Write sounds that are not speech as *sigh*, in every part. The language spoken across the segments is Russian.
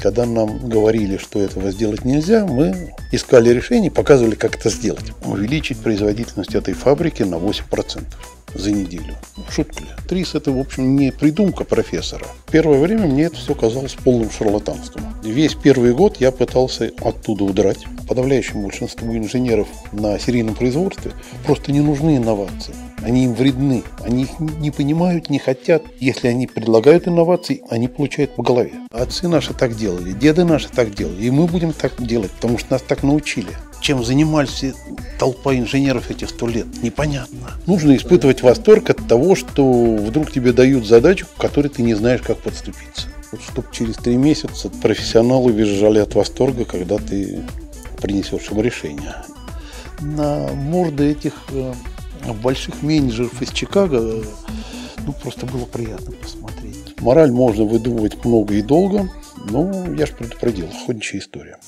Когда нам говорили, что этого сделать нельзя, мы искали решение, показывали, как это сделать. Увеличить производительность этой фабрики на 8% за неделю. Шутка ли? Трис – это, в общем, не придумка профессора. Первое время мне это все казалось полным шарлатанством. Весь первый год я пытался оттуда удрать. Подавляющему большинству инженеров на серийном производстве просто не нужны инновации. Они им вредны. Они их не понимают, не хотят. Если они предлагают инновации, они получают по голове. Отцы наши так делали, деды наши так делали. И мы будем так делать, потому что нас так научили. Чем занимались толпа инженеров этих сто лет, непонятно. Нужно испытывать восторг от того, что вдруг тебе дают задачу, к которой ты не знаешь, как подступиться. Вот чтобы через три месяца профессионалы визжали от восторга, когда ты принесешь им решение. На морды этих э, больших менеджеров из Чикаго ну, просто было приятно посмотреть. Мораль можно выдумывать много и долго, но я же предупредил, ходячая история.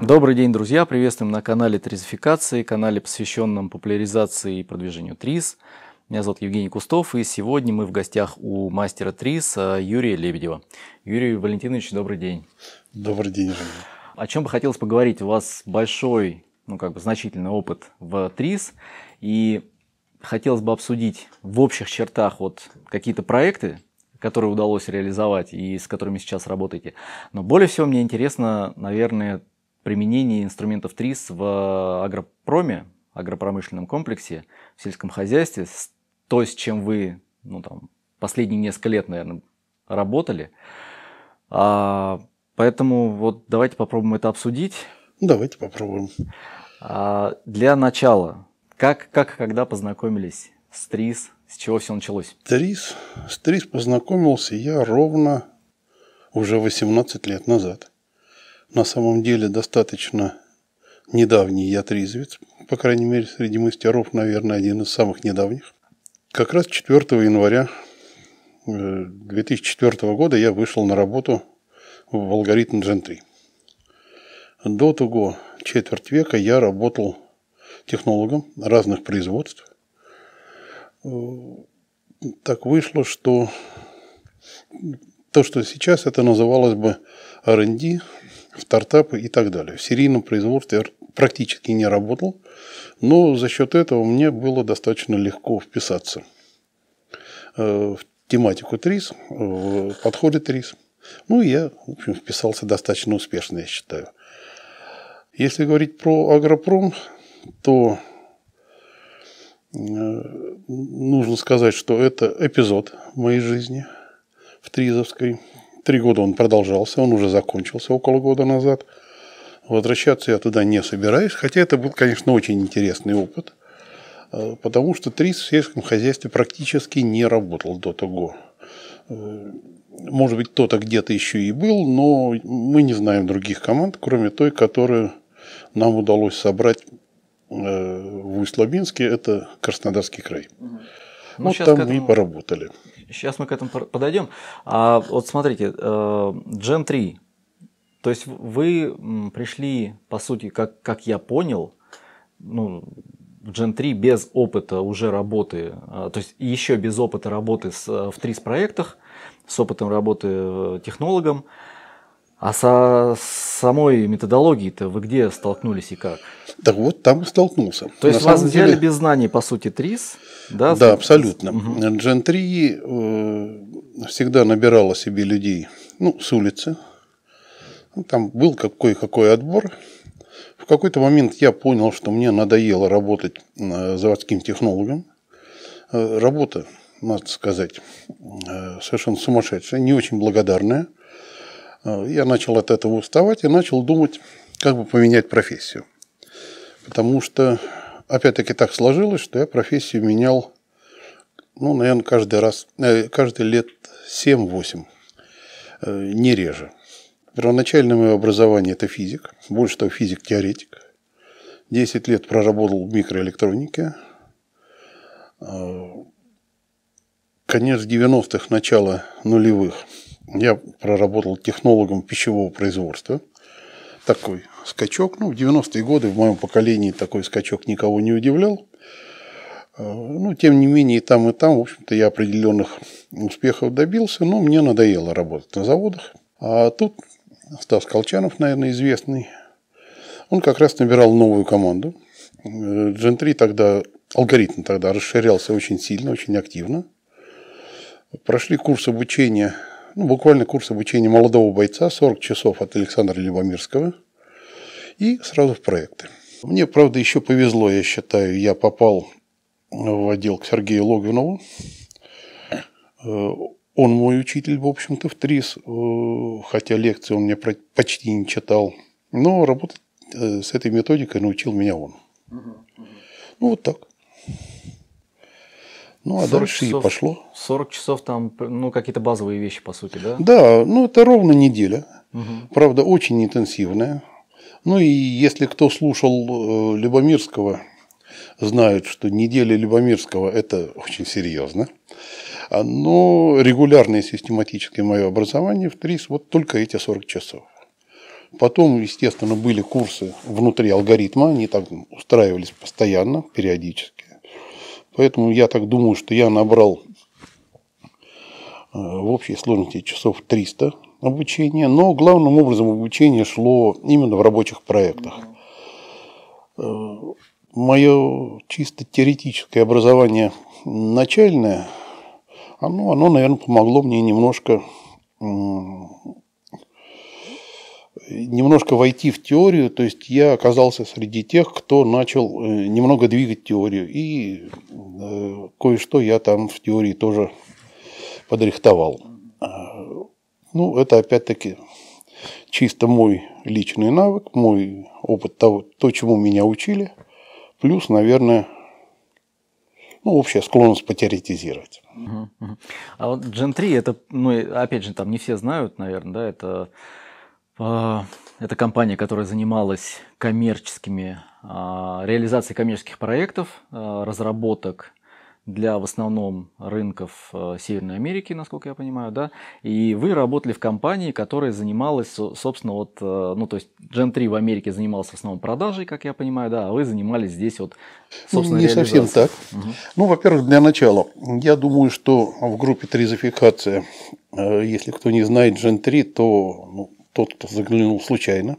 Добрый день, друзья! Приветствуем на канале Тризификации, канале, посвященном популяризации и продвижению ТРИЗ. Меня зовут Евгений Кустов, и сегодня мы в гостях у мастера ТРИЗ а, Юрия Лебедева. Юрий Валентинович, добрый день. Добрый день, Женя. О чем бы хотелось поговорить? У вас большой, ну как бы значительный опыт в ТРИЗ, и хотелось бы обсудить в общих чертах вот какие-то проекты, которые удалось реализовать и с которыми сейчас работаете. Но более всего мне интересно, наверное, применение инструментов ТРИС в агропроме, агропромышленном комплексе, в сельском хозяйстве, то, с чем вы ну, там, последние несколько лет, наверное, работали. А, поэтому вот давайте попробуем это обсудить. Давайте попробуем. А, для начала, как, как когда познакомились с ТРИС, с чего все началось? ТРИС, с ТРИС познакомился я ровно уже 18 лет назад на самом деле достаточно недавний ятризвец, по крайней мере, среди мастеров, наверное, один из самых недавних. Как раз 4 января 2004 э, года я вышел на работу в алгоритм Gen 3. До того четверть века я работал технологом разных производств. Так вышло, что то, что сейчас это называлось бы R&D, стартапы и так далее. В серийном производстве практически не работал, но за счет этого мне было достаточно легко вписаться э, в тематику ТРИС, в подходы ТРИС. Ну, я, в общем, вписался достаточно успешно, я считаю. Если говорить про агропром, то э, нужно сказать, что это эпизод моей жизни в Тризовской. Три года он продолжался, он уже закончился около года назад. Возвращаться я туда не собираюсь, хотя это был, конечно, очень интересный опыт, э, потому что ТРИС в сельском хозяйстве практически не работал до того. Может быть, кто-то где-то еще и был, но мы не знаем других команд, кроме той, которую нам удалось собрать э, в Усть-Лабинске, это Краснодарский край. Ну, вот там мы и поработали. Сейчас мы к этому подойдем. А вот смотрите, э, Gen 3. То есть вы пришли, по сути, как, как я понял, ну, в Gen 3 без опыта уже работы, э, то есть еще без опыта работы с, в TRIS проектах, с опытом работы э, технологом. А со самой методологией-то вы где столкнулись и как? Так вот, там и столкнулся. То есть На вас взяли деле... без знаний, по сути, ТРИС? Да, да абсолютно. Угу. Gen 3 э, всегда набирала себе людей ну, с улицы. Ну, там был какой-какой отбор. В какой-то момент я понял, что мне надоело работать э, заводским технологом. Э, работа, надо сказать, э, совершенно сумасшедшая, не очень благодарная. Э, я начал от этого уставать и начал думать, как бы поменять профессию. Потому что, опять-таки, так сложилось, что я профессию менял, ну, наверное, каждый раз, э, каждый лет 7-8, э, не реже. Первоначальное мое образование – это физик, больше того, физик-теоретик. 10 лет проработал в микроэлектронике. Конец 90-х, начало нулевых – я проработал технологом пищевого производства. Такой скачок. Ну, в 90-е годы в моем поколении такой скачок никого не удивлял. Ну, тем не менее, и там, и там, в общем-то, я определенных успехов добился, но мне надоело работать на заводах. А тут Стас Колчанов, наверное, известный, он как раз набирал новую команду. Gen тогда, алгоритм тогда расширялся очень сильно, очень активно. Прошли курс обучения, ну, буквально курс обучения молодого бойца, 40 часов от Александра Любомирского, и сразу в проекты. Мне, правда, еще повезло, я считаю, я попал в отдел к Сергею Логвинову. Э, он мой учитель, в общем-то, в ТРИС, э, хотя лекции он мне почти не читал. Но работать э, с этой методикой научил меня он. Ну, вот так. Ну, а дальше часов, и пошло. 40 часов там, ну, какие-то базовые вещи, по сути, да? Да, ну, это ровно неделя. Угу. Правда, очень интенсивная. Ну, и если кто слушал Любомирского, знают, что неделя Любомирского – это очень серьезно. Но регулярное систематическое мое образование в ТРИС вот только эти 40 часов. Потом, естественно, были курсы внутри алгоритма, они так устраивались постоянно, периодически. Поэтому я так думаю, что я набрал э, в общей сложности часов 300 обучения, но главным образом обучение шло именно в рабочих проектах. Э, мое чисто теоретическое образование начальное, оно, оно наверное, помогло мне немножко немножко войти в теорию, то есть я оказался среди тех, кто начал э, немного двигать теорию, и э, кое-что я там в теории тоже подрихтовал. Ну, это опять-таки чисто мой личный навык, мой опыт того, то, чему меня учили – Плюс, наверное, ну, общая склонность потеоретизировать. А вот Gen 3, это, ну, опять же, там не все знают, наверное, да, это, это компания, которая занималась коммерческими, э, реализацией коммерческих проектов, э, разработок для в основном рынков Северной Америки, насколько я понимаю, да, и вы работали в компании, которая занималась, собственно, вот, ну, то есть Gen 3 в Америке занимался в основном продажей, как я понимаю, да, а вы занимались здесь вот, собственно, Не совсем так. Угу. Ну, во-первых, для начала, я думаю, что в группе тризификация, э, если кто не знает Gen 3, то ну, тот, кто заглянул случайно,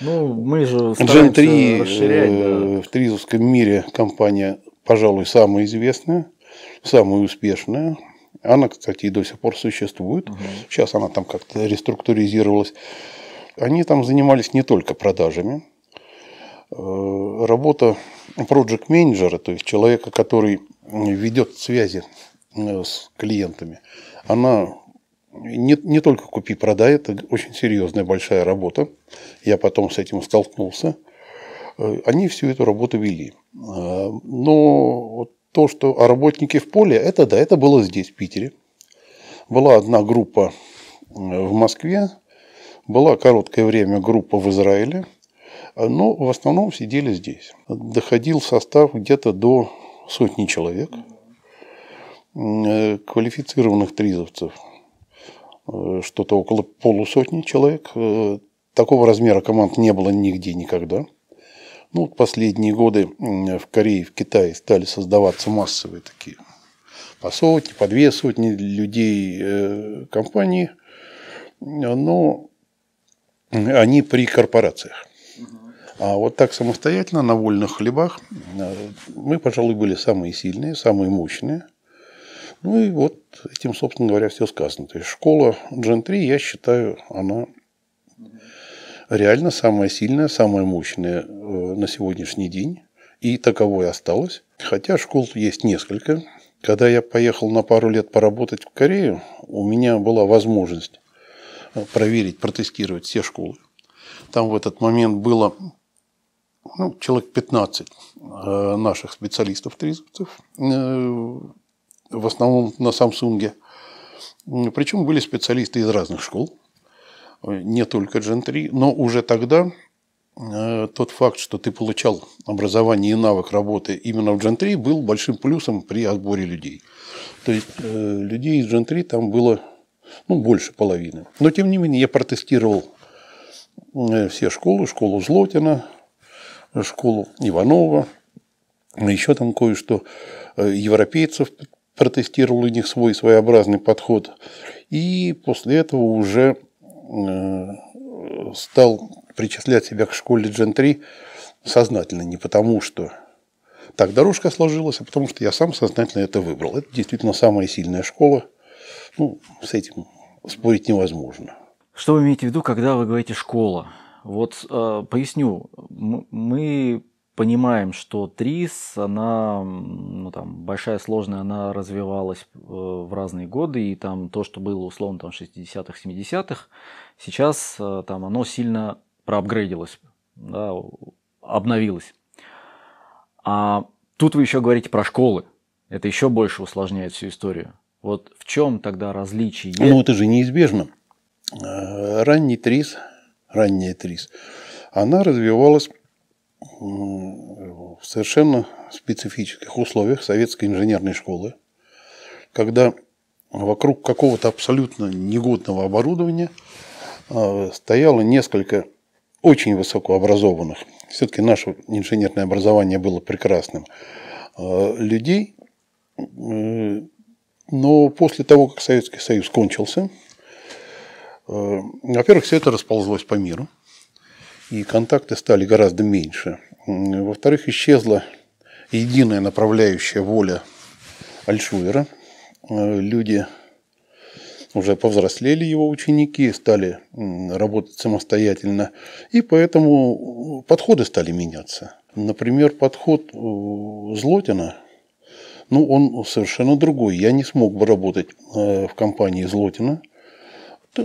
ну, мы же Gen 3 расширять, да. в тризовском мире компания пожалуй, самая известная, самая успешная. Она, кстати, и до сих пор существует. Угу. Сейчас она там как-то реструктуризировалась. Они там занимались не только продажами. Э, работа project менеджера, то есть человека, который ведет связи э, с клиентами, она не, не только купи-продай, это очень серьезная большая работа. Я потом с этим столкнулся. Э, они всю эту работу вели. Э, но то, что о работнике в поле, это да, это было здесь, в Питере. Была одна группа э, в Москве, была короткое время группа в Израиле, но в основном сидели здесь. Доходил состав где-то до сотни человек, квалифицированных тризовцев, что-то около полусотни человек. Такого размера команд не было нигде никогда – ну, последние годы в Корее, в Китае стали создаваться массовые такие по сотни, по две сотни людей э, компании, но они при корпорациях. А вот так самостоятельно, на вольных хлебах, э, мы, пожалуй, были самые сильные, самые мощные. Ну и вот этим, собственно говоря, все сказано. То есть школа Gen 3, я считаю, она реально самая сильная, самая мощная э, на сегодняшний день. И таковой осталось. Хотя школ есть несколько. Когда я поехал на пару лет поработать в Корею, у меня была возможность э, проверить, протестировать все школы. Там в этот момент было ну, человек 15 э, наших специалистов-тризовцев, в основном на Самсунге. Причем были специалисты из разных школ не только Gen 3, но уже тогда э, тот факт, что ты получал образование и навык работы именно в Gen 3, был большим плюсом при отборе людей. То есть э, людей из Gen 3 там было ну, больше половины. Но тем не менее я протестировал э, все школы, школу Злотина, школу Иванова, Еще там кое-что европейцев протестировал у них свой своеобразный подход. И после этого уже э, стал причислять себя к школе 3 сознательно, не потому что так дорожка сложилась, а потому что я сам сознательно это выбрал. Это действительно самая сильная школа. Ну, с этим спорить невозможно. Что вы имеете в виду, когда вы говорите «школа»? Вот э, поясню. Мы понимаем, что ТРИС, она ну, там, большая, сложная, она развивалась э, в разные годы, и там то, что было условно там, 60-х, 70-х, сейчас э, там оно сильно проапгрейдилось, да, обновилось. А тут вы еще говорите про школы. Это еще больше усложняет всю историю. Вот в чем тогда различие? Ну, это же неизбежно. Э, ранний ТРИС, ранняя ТРИС, она развивалась в совершенно специфических условиях советской инженерной школы, когда вокруг какого-то абсолютно негодного оборудования а, стояло несколько очень высокообразованных, все-таки наше инженерное образование было прекрасным, а, людей, но после того, как Советский Союз кончился, э, во-первых, все это расползлось по миру – и контакты стали гораздо меньше. Во-вторых, исчезла единая направляющая воля Альшулера. Э, люди уже повзрослели его ученики, стали работать самостоятельно, и поэтому подходы стали меняться. Например, подход э, Злотина, ну, он совершенно другой. Я не смог бы работать э, в компании Злотина.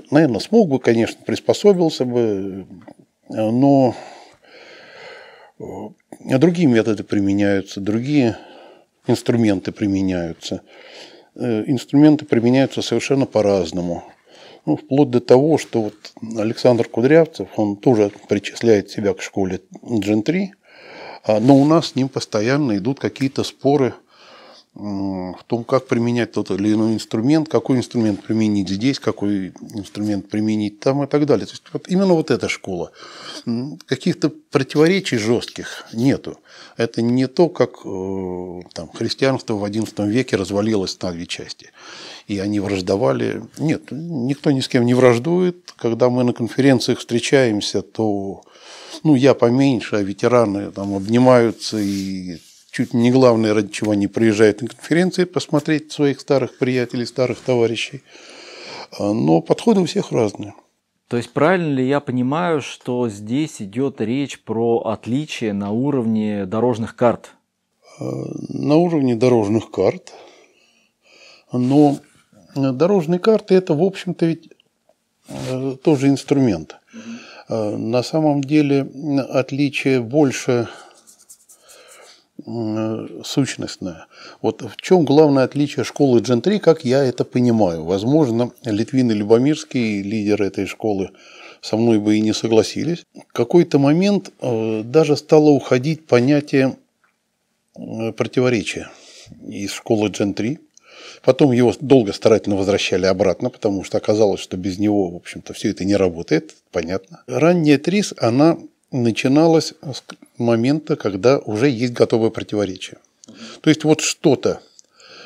Наверное, смог бы, конечно, приспособился бы, но э, другие методы применяются, другие инструменты применяются. Э, инструменты применяются совершенно по-разному. Ну, вплоть до того, что вот Александр Кудрявцев, он тоже причисляет себя к школе 3, а, но у нас с ним постоянно идут какие-то споры – в том, как применять тот или иной инструмент, какой инструмент применить здесь, какой инструмент применить там и так далее. То есть вот именно вот эта школа. Каких-то противоречий жестких нету. Это не то, как э, там, христианство в XI веке развалилось на две части. И они враждовали. Нет, никто ни с кем не враждует. Когда мы на конференциях встречаемся, то ну, я поменьше, а ветераны там обнимаются и чуть не главное, ради чего они приезжают на конференции, посмотреть своих старых приятелей, старых товарищей. А, но подходы у всех разные. То есть правильно ли я понимаю, что здесь идет речь про отличие на уровне дорожных карт? А, на уровне дорожных карт. Но дорожные карты это, в общем-то, ведь э, тоже инструмент. А, на самом деле отличие больше сущностная. Вот в чем главное отличие школы 3, как я это понимаю. Возможно, Литвин и Любомирский, лидеры этой школы, со мной бы и не согласились. В какой-то момент э, даже стало уходить понятие э, противоречия из школы 3. Потом его долго старательно возвращали обратно, потому что оказалось, что без него, в общем-то, все это не работает, понятно. Ранняя ТРИС, она начиналось с момента, когда уже есть готовое противоречие. То есть вот что-то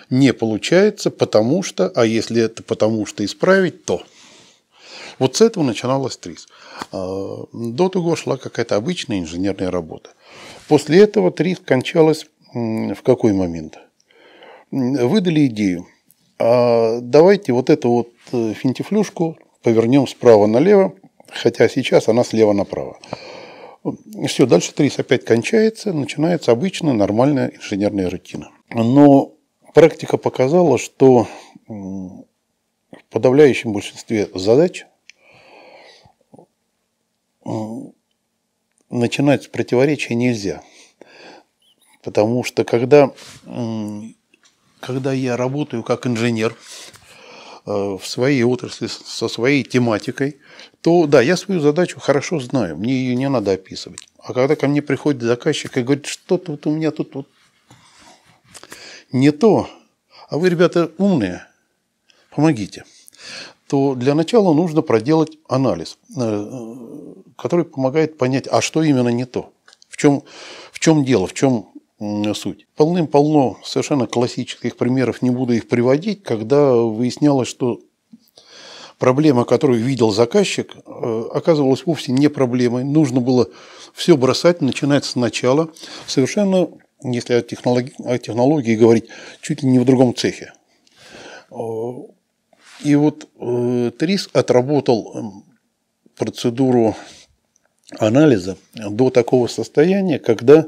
не получается, потому что, а если это потому что исправить, то. Вот с этого начиналась ТРИС. А, до того шла какая-то обычная инженерная работа. После этого ТРИС кончалась в какой момент? Выдали идею. А давайте вот эту вот э, финтифлюшку повернем справа налево, хотя сейчас она слева направо. Все, дальше трис опять кончается, начинается обычная нормальная инженерная рутина. Но практика показала, что в подавляющем большинстве задач начинать с противоречия нельзя. Потому что когда, когда я работаю как инженер в своей отрасли со своей тематикой, то да, я свою задачу хорошо знаю, мне ее не надо описывать. А когда ко мне приходит заказчик и говорит, что-то вот у меня тут вот не то, а вы, ребята, умные, помогите, то для начала нужно проделать анализ, э, который помогает понять, а что именно не то, в чем, в чем дело, в чем суть. Полным-полно совершенно классических примеров, не буду их приводить, когда выяснялось, что проблема, которую видел заказчик, э, оказывалась вовсе не проблемой. Нужно было все бросать, начинать сначала, совершенно, если о технологии, о технологии говорить, чуть ли не в другом цехе. И вот э, ТРИС отработал процедуру анализа до такого состояния, когда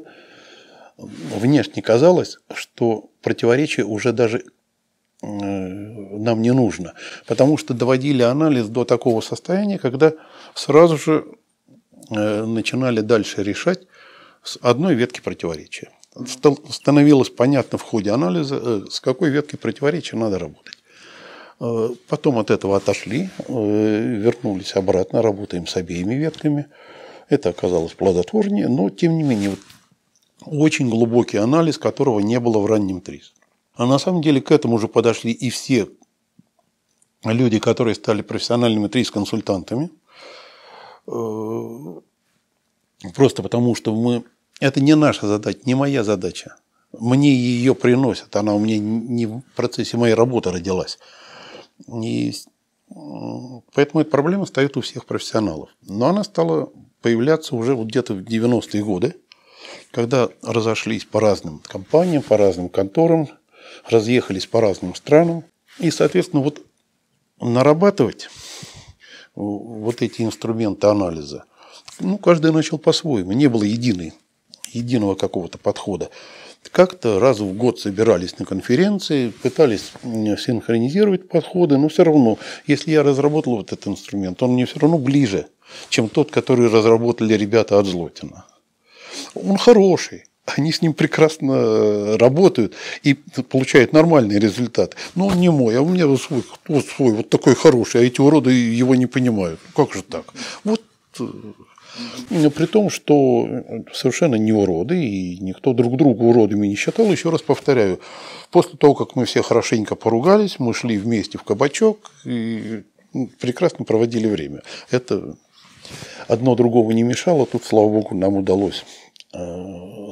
внешне казалось, что противоречие уже даже э, нам не нужно, потому что доводили анализ до такого состояния, когда сразу же э, начинали дальше решать с одной ветки противоречия. Становилось понятно в ходе анализа, э, с какой веткой противоречия надо работать. Потом от этого отошли, вернулись обратно, работаем с обеими ветками. Это оказалось плодотворнее, но тем не менее очень глубокий анализ, которого не было в раннем ТРИС. А на самом деле к этому уже подошли и все люди, которые стали профессиональными ТРИС-консультантами. Э, просто потому, что мы... Это не наша задача, не моя задача. Мне ее приносят, она у меня не в процессе моей работы родилась. И поэтому эта проблема стоит у всех профессионалов. Но она стала появляться уже вот где-то в 90-е годы когда разошлись по разным компаниям, по разным конторам, разъехались по разным странам. И, соответственно, вот нарабатывать вот эти инструменты анализа, ну, каждый начал по-своему. Не было единой, единого какого-то подхода. Как-то раз в год собирались на конференции, пытались синхронизировать подходы, но все равно, если я разработал вот этот инструмент, он мне все равно ближе, чем тот, который разработали ребята от Злотина он хороший. Они с ним прекрасно э, работают и получают нормальный результат. Но он не мой, а у меня вот свой, вот свой, вот такой хороший, а эти уроды его не понимают. Как же так? Вот э, при том, что совершенно не уроды, и никто друг друга уродами не считал, еще раз повторяю, после того, как мы все хорошенько поругались, мы шли вместе в кабачок и прекрасно проводили время. Это одно другого не мешало, тут, слава богу, нам удалось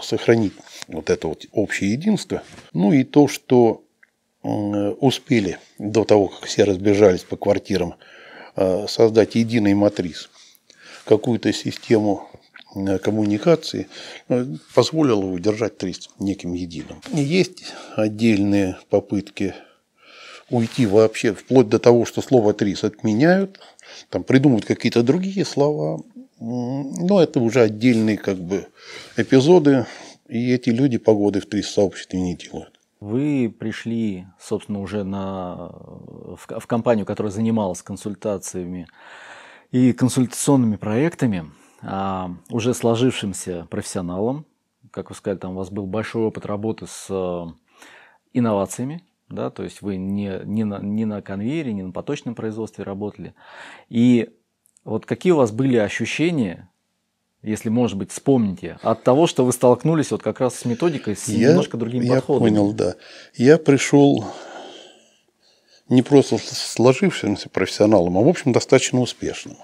сохранить вот это вот общее единство. Ну и то, что успели до того, как все разбежались по квартирам, э, создать единый матриз, какую-то систему э, коммуникации, позволило удержать ТРИС неким единым. Есть отдельные попытки уйти вообще, вплоть до того, что слово ТРИС отменяют, там придумывают какие-то другие слова, но это уже отдельные как бы эпизоды, и эти люди погоды в три сообществе не делают. Вы пришли, собственно, уже на, в, в компанию, которая занималась консультациями и консультационными проектами, а, уже сложившимся профессионалом. Как вы сказали, там у вас был большой опыт работы с э, инновациями, да, то есть вы не, не, на, не на конвейере, не на поточном производстве работали. И вот какие у вас были ощущения, если, может быть, вспомните, от того, что вы столкнулись вот как раз с методикой, с я, немножко другим я подходом? Я понял, да. Я пришел не просто сложившимся профессионалом, а, в общем, достаточно успешным.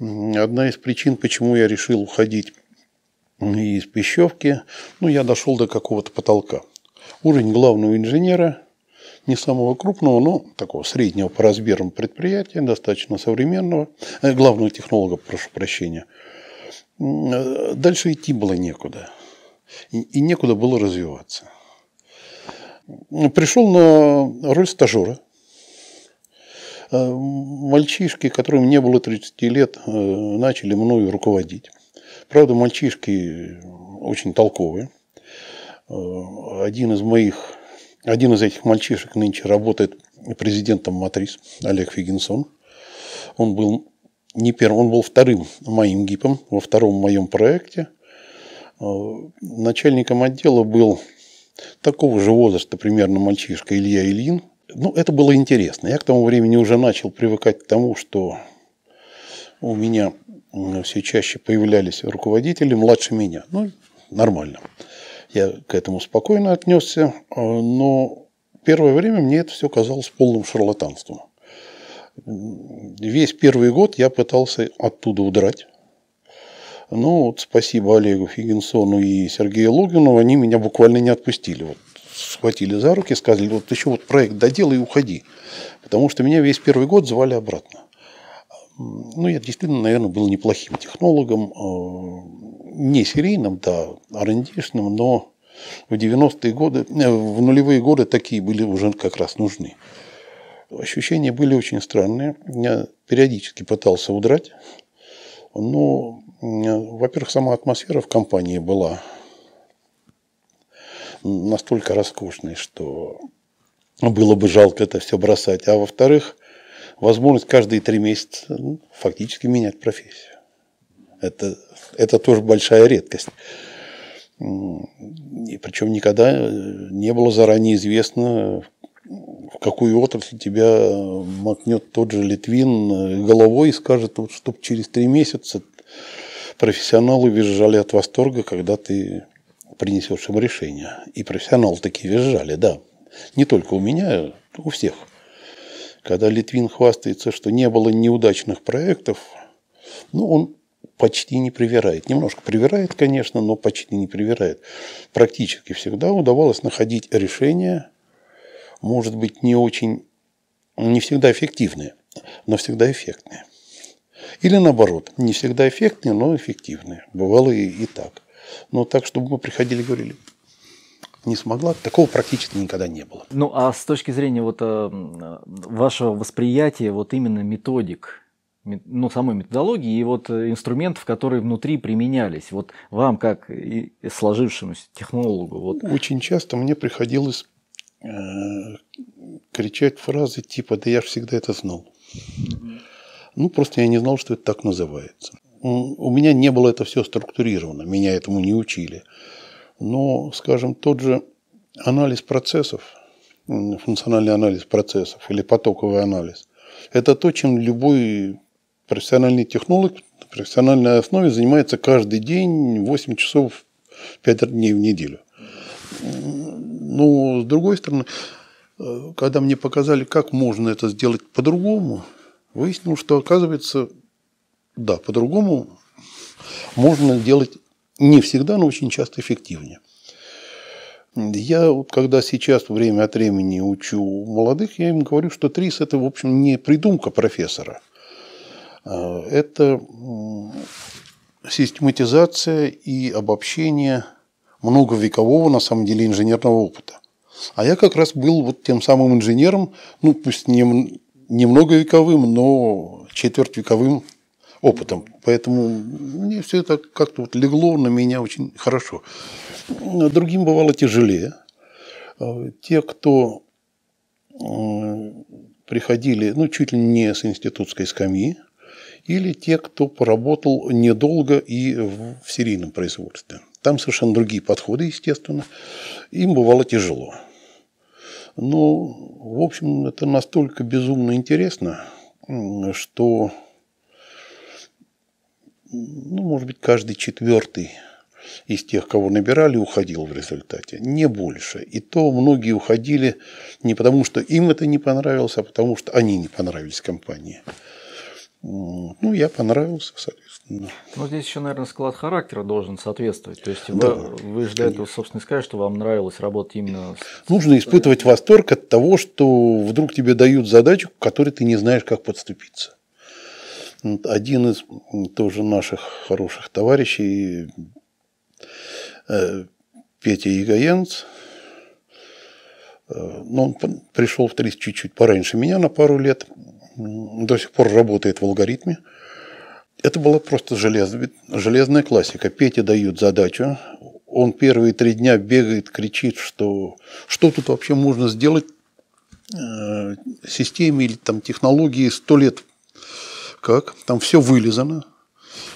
Одна из причин, почему я решил уходить из Пищевки, ну, я дошел до какого-то потолка. Уровень главного инженера не самого крупного, но такого среднего по размерам предприятия, достаточно современного, э, главного технолога, прошу прощения. Э, дальше идти было некуда. И, некуда было развиваться. Пришел на роль стажера. Э, мальчишки, которым не было 30 лет, начали мною руководить. Правда, мальчишки очень толковые. Один из моих один из этих мальчишек нынче работает президентом Матрис, Олег Фигинсон. Он был не первым, он был вторым моим ГИПом во втором моем проекте. Э, начальником отдела был такого же возраста примерно мальчишка Илья Ильин. Ну, это было интересно. Я к тому времени уже начал привыкать к тому, что у меня все чаще появлялись руководители младше меня. Ну, нормально. Я к этому спокойно отнесся, а, но первое время мне это все казалось полным шарлатанством. Весь первый год я пытался оттуда удрать. Ну, вот спасибо Олегу Фигенсону и Сергею Логвину, они меня буквально не отпустили. Вот схватили за руки, сказали, вот еще вот проект доделай и уходи. Потому что меня весь первый год звали обратно. Ну, я действительно, наверное, был неплохим технологом, э, не серийным, да, рндшным, но в 90-е годы, э, в нулевые годы такие были уже как раз нужны. Ощущения были очень странные. Я периодически пытался удрать, но, во-первых, сама атмосфера в компании была настолько роскошной, что было бы жалко это все бросать. А во-вторых, возможность каждые три месяца ну, фактически менять профессию. Это, это тоже большая редкость. И причем никогда не было заранее известно, в какую отрасль тебя макнет тот же Литвин головой и скажет, вот, чтобы через три месяца профессионалы визжали от восторга, когда ты принесешь им решение. И профессионалы такие визжали, да. Не только у меня, у всех. Когда Литвин хвастается, что не было неудачных проектов, ну, он почти не привирает. Немножко привирает, конечно, но почти не привирает. Практически всегда удавалось находить решения, может быть, не очень, не всегда эффективные, но всегда эффектные. Или наоборот, не всегда эффектные, но эффективные. Бывало и, и так. Но так, чтобы мы приходили и говорили, не смогла, такого практически никогда не было. Ну, а с точки зрения вот э, вашего восприятия вот именно методик, ну, самой методологии и вот инструментов, которые внутри применялись, вот вам как и сложившемуся технологу? Вот. Очень часто мне приходилось э, кричать фразы типа «да я же всегда это знал». Ну, просто я не знал, что это так называется. У меня не было это все структурировано, меня этому не учили. Но, скажем, тот же анализ процессов, функциональный анализ процессов или потоковый анализ, это то, чем любой профессиональный технолог на профессиональной основе занимается каждый день 8 часов 5 дней в неделю. Ну, с другой стороны, когда мне показали, как можно это сделать по-другому, выяснилось, что оказывается, да, по-другому можно делать не всегда, но очень часто эффективнее. Я вот когда сейчас время от времени учу молодых, я им говорю, что ТРИС – это, в общем, не придумка профессора. А, это систематизация и обобщение многовекового, на самом деле, инженерного опыта. А я как раз был вот тем самым инженером, ну, пусть не, не многовековым, но четвертьвековым опытом. Поэтому мне все это как-то вот легло на меня очень хорошо. Другим бывало тяжелее. А, те, кто приходили, ну, чуть ли не с институтской скамьи, или те, кто поработал недолго и в серийном производстве. Там совершенно другие подходы, естественно. Им бывало тяжело. Но, в общем, это настолько безумно интересно, что ну, может быть, каждый четвертый из тех, кого набирали, уходил в результате. Не больше. И то многие уходили не потому, что им это не понравилось, а потому, что они не понравились компании. Ну, я понравился, соответственно. Ну, здесь еще, наверное, склад характера должен соответствовать. То есть да, вы, вы же до этого, собственно, сказали, что вам нравилось работать именно с... Нужно испытывать восторг от того, что вдруг тебе дают задачу, к которой ты не знаешь, как подступиться. Один из тоже наших хороших товарищей, э, Петя Ягоянц, э, но он пришел в 30 чуть-чуть пораньше меня на пару лет, до сих пор работает в алгоритме. Это была просто желез, железная классика. Пете дают задачу, он первые три дня бегает, кричит, что что тут вообще можно сделать э, системе или там технологии сто лет как, там все вылезано,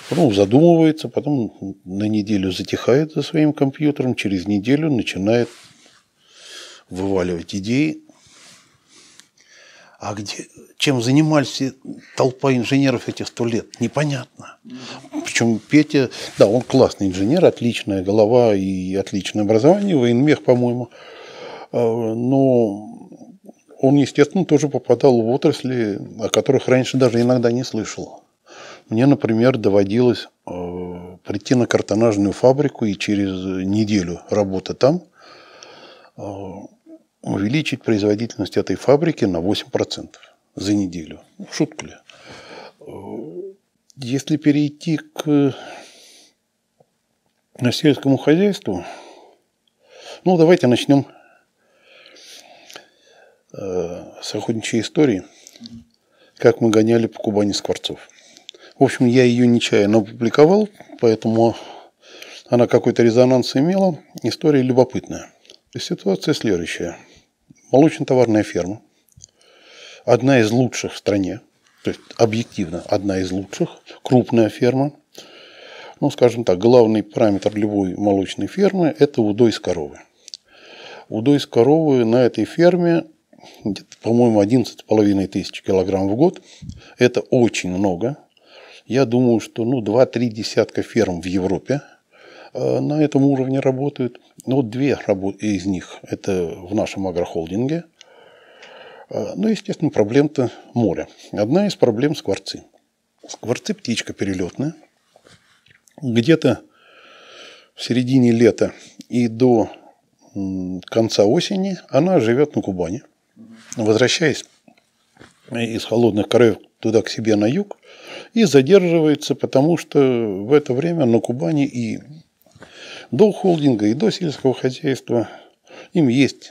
потом задумывается, потом на неделю затихает за своим компьютером, через неделю начинает вываливать идеи. А где, чем занимались толпа инженеров этих сто лет, непонятно. Причем Петя, да, он классный инженер, отличная голова и отличное образование, военмех, по-моему. А, но он, естественно, тоже попадал в отрасли, о которых раньше даже иногда не слышал. Мне, например, доводилось э, прийти на картонажную фабрику и через неделю работы там э, увеличить производительность этой фабрики на 8% за неделю. Шутка ли? Э, если перейти к сельскому хозяйству, ну, давайте начнем с охотничьей истории, как мы гоняли по Кубани скворцов. В общем, я ее нечаянно опубликовал, поэтому она какой-то резонанс имела. История любопытная. Ситуация следующая. Молочно-товарная ферма. Одна из лучших в стране. То есть, объективно, одна из лучших. Крупная ферма. Ну, скажем так, главный параметр любой молочной фермы – это удой из коровы. Удой из коровы на этой ферме по-моему, 11,5 тысяч килограмм в год. Это очень много. Я думаю, что ну, 2-3 десятка ферм в Европе на этом уровне работают. Но две из них – это в нашем агрохолдинге. Э, ну, естественно, проблем-то море. Одна из проблем – скворцы. Скворцы – птичка перелетная. Где-то в середине лета и до конца осени она живет на Кубани. Возвращаясь из холодных краев туда к себе на юг, и задерживается, потому что в это время на Кубани и до холдинга, и до сельского хозяйства им есть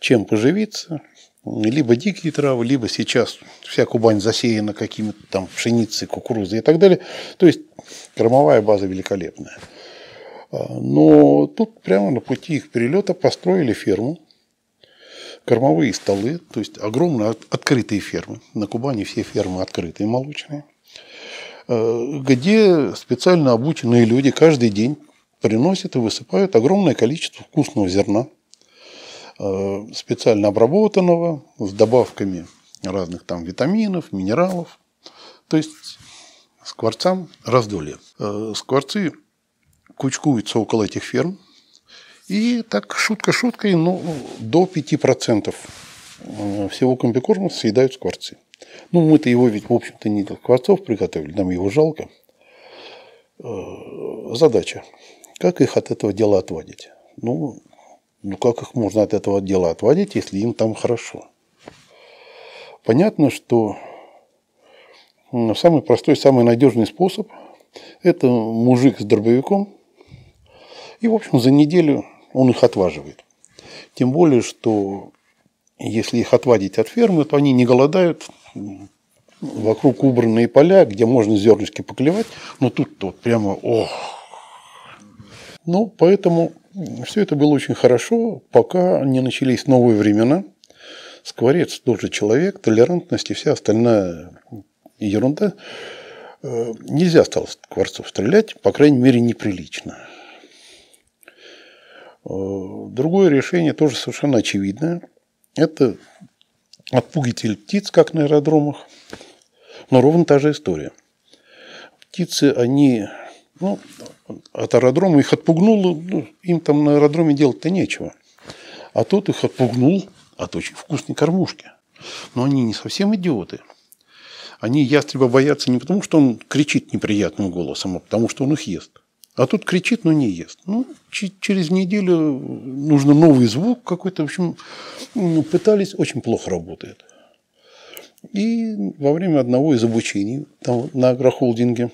чем поживиться, либо дикие травы, либо сейчас вся Кубань засеяна какими-то там пшеницей, кукурузой и так далее. То есть кормовая база великолепная. А, но тут прямо на пути их перелета построили ферму, кормовые столы, то есть огромные открытые фермы. На Кубани все фермы открытые, молочные. Э, где специально обученные люди каждый день приносят и высыпают огромное количество вкусного зерна, э, специально обработанного, с добавками разных там витаминов, минералов. То есть скворцам раздолье. Э, скворцы кучкуются около этих ферм, и так шутка шуткой, ну, до 5% всего комбикорма съедают скворцы. Ну, мы-то его ведь, в общем-то, не для скворцов приготовили, нам его жалко. Э, задача. Как их от этого дела отводить? Ну, ну, как их можно от этого дела отводить, если им там хорошо? Понятно, что самый простой, самый надежный способ – это мужик с дробовиком, и, в общем, за неделю он их отваживает. Тем более, что если их отводить от фермы, то они не голодают, вокруг убранные поля, где можно зернышки поклевать, но тут-то вот прямо, ох. Ну, поэтому все это было очень хорошо, пока не начались новые времена. Скворец тоже человек, толерантность и вся остальная ерунда. Э, нельзя стало скворцов стрелять, по крайней мере, неприлично. Э, другое решение тоже совершенно очевидное. Это отпугиватель птиц, как на аэродромах. Но ровно та же история. Птицы, они ну, от аэродрома их отпугнуло, ну, им там на аэродроме делать-то нечего. А тот их отпугнул от очень вкусной кормушки. Но они не совсем идиоты. Они ястреба боятся не потому, что он кричит неприятным голосом, а потому, что он их ест. А тут кричит, но не ест. Ну, через неделю нужно новый звук какой-то. В общем, пытались, очень плохо работает. И во время одного из обучений там, на агрохолдинге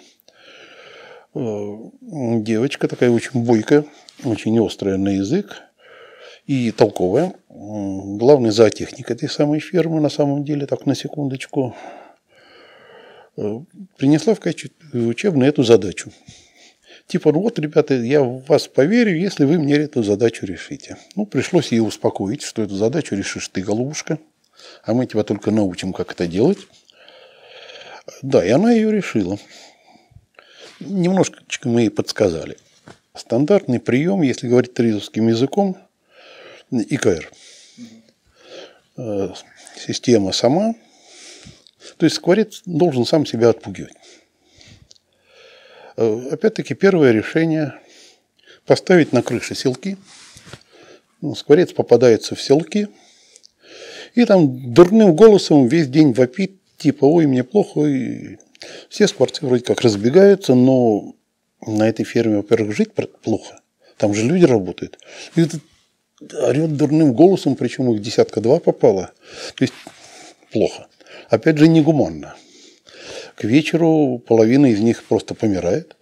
девочка такая очень бойкая, очень острая на язык и толковая. Главный зоотехник этой самой фермы, на самом деле, так на секундочку, э, принесла в качестве учебной эту задачу – Типа, ну вот, ребята, я в вас поверю, если вы мне эту задачу решите. Ну, пришлось ее успокоить, что эту задачу решишь ты, голубушка, а мы тебя только научим, как это делать. Да, и она ее решила. Немножечко мы ей подсказали. Стандартный прием, если говорить тризовским языком, ИКР. Э, система сама. То есть скворец должен сам себя отпугивать. Э, опять-таки, первое решение – поставить на крыше селки. Ну, скворец попадается в селки, и там дурным голосом весь день вопит, типа, ой, мне плохо. И все скворцы вроде как разбегаются, но на этой ферме, во-первых, жить плохо. Там же люди работают. И этот орет дурным голосом, причем их десятка-два попало. То есть плохо. Опять же, негуманно. К вечеру половина из них просто помирает.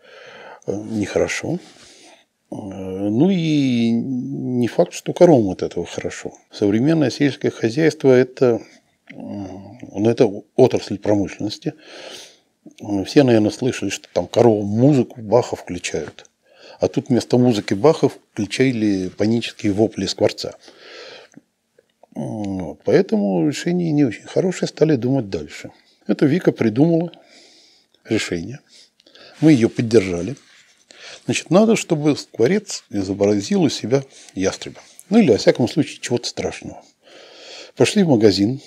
Э, нехорошо. Э, ну и не факт, что коровам от этого хорошо. Современное сельское хозяйство – это, ну, это отрасль промышленности. Все, наверное, слышали, что там корову музыку Баха включают. А тут вместо музыки Баха включали панические вопли скворца. Вот. Поэтому решение не очень хорошее, стали думать дальше. Это Вика придумала решение. Мы ее поддержали. Значит, надо, чтобы скворец изобразил у себя ястреба. Ну или, во всяком случае, чего-то страшного. Пошли в магазин,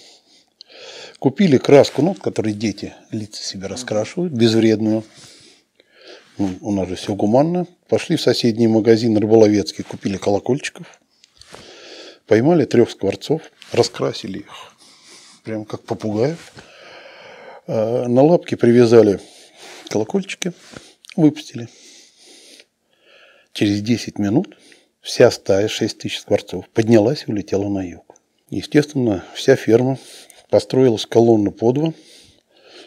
купили краску, ну, которой дети лица себе раскрашивают, безвредную. Ну, у нас же все гуманно. Пошли в соседний магазин рыболовецкий, купили колокольчиков, поймали трех скворцов, раскрасили их, прям как попугаев. А, на лапки привязали колокольчики, выпустили. Через 10 минут вся стая, 6 тысяч скворцов, поднялась и улетела на юг. Естественно, вся ферма построилась колонна по два.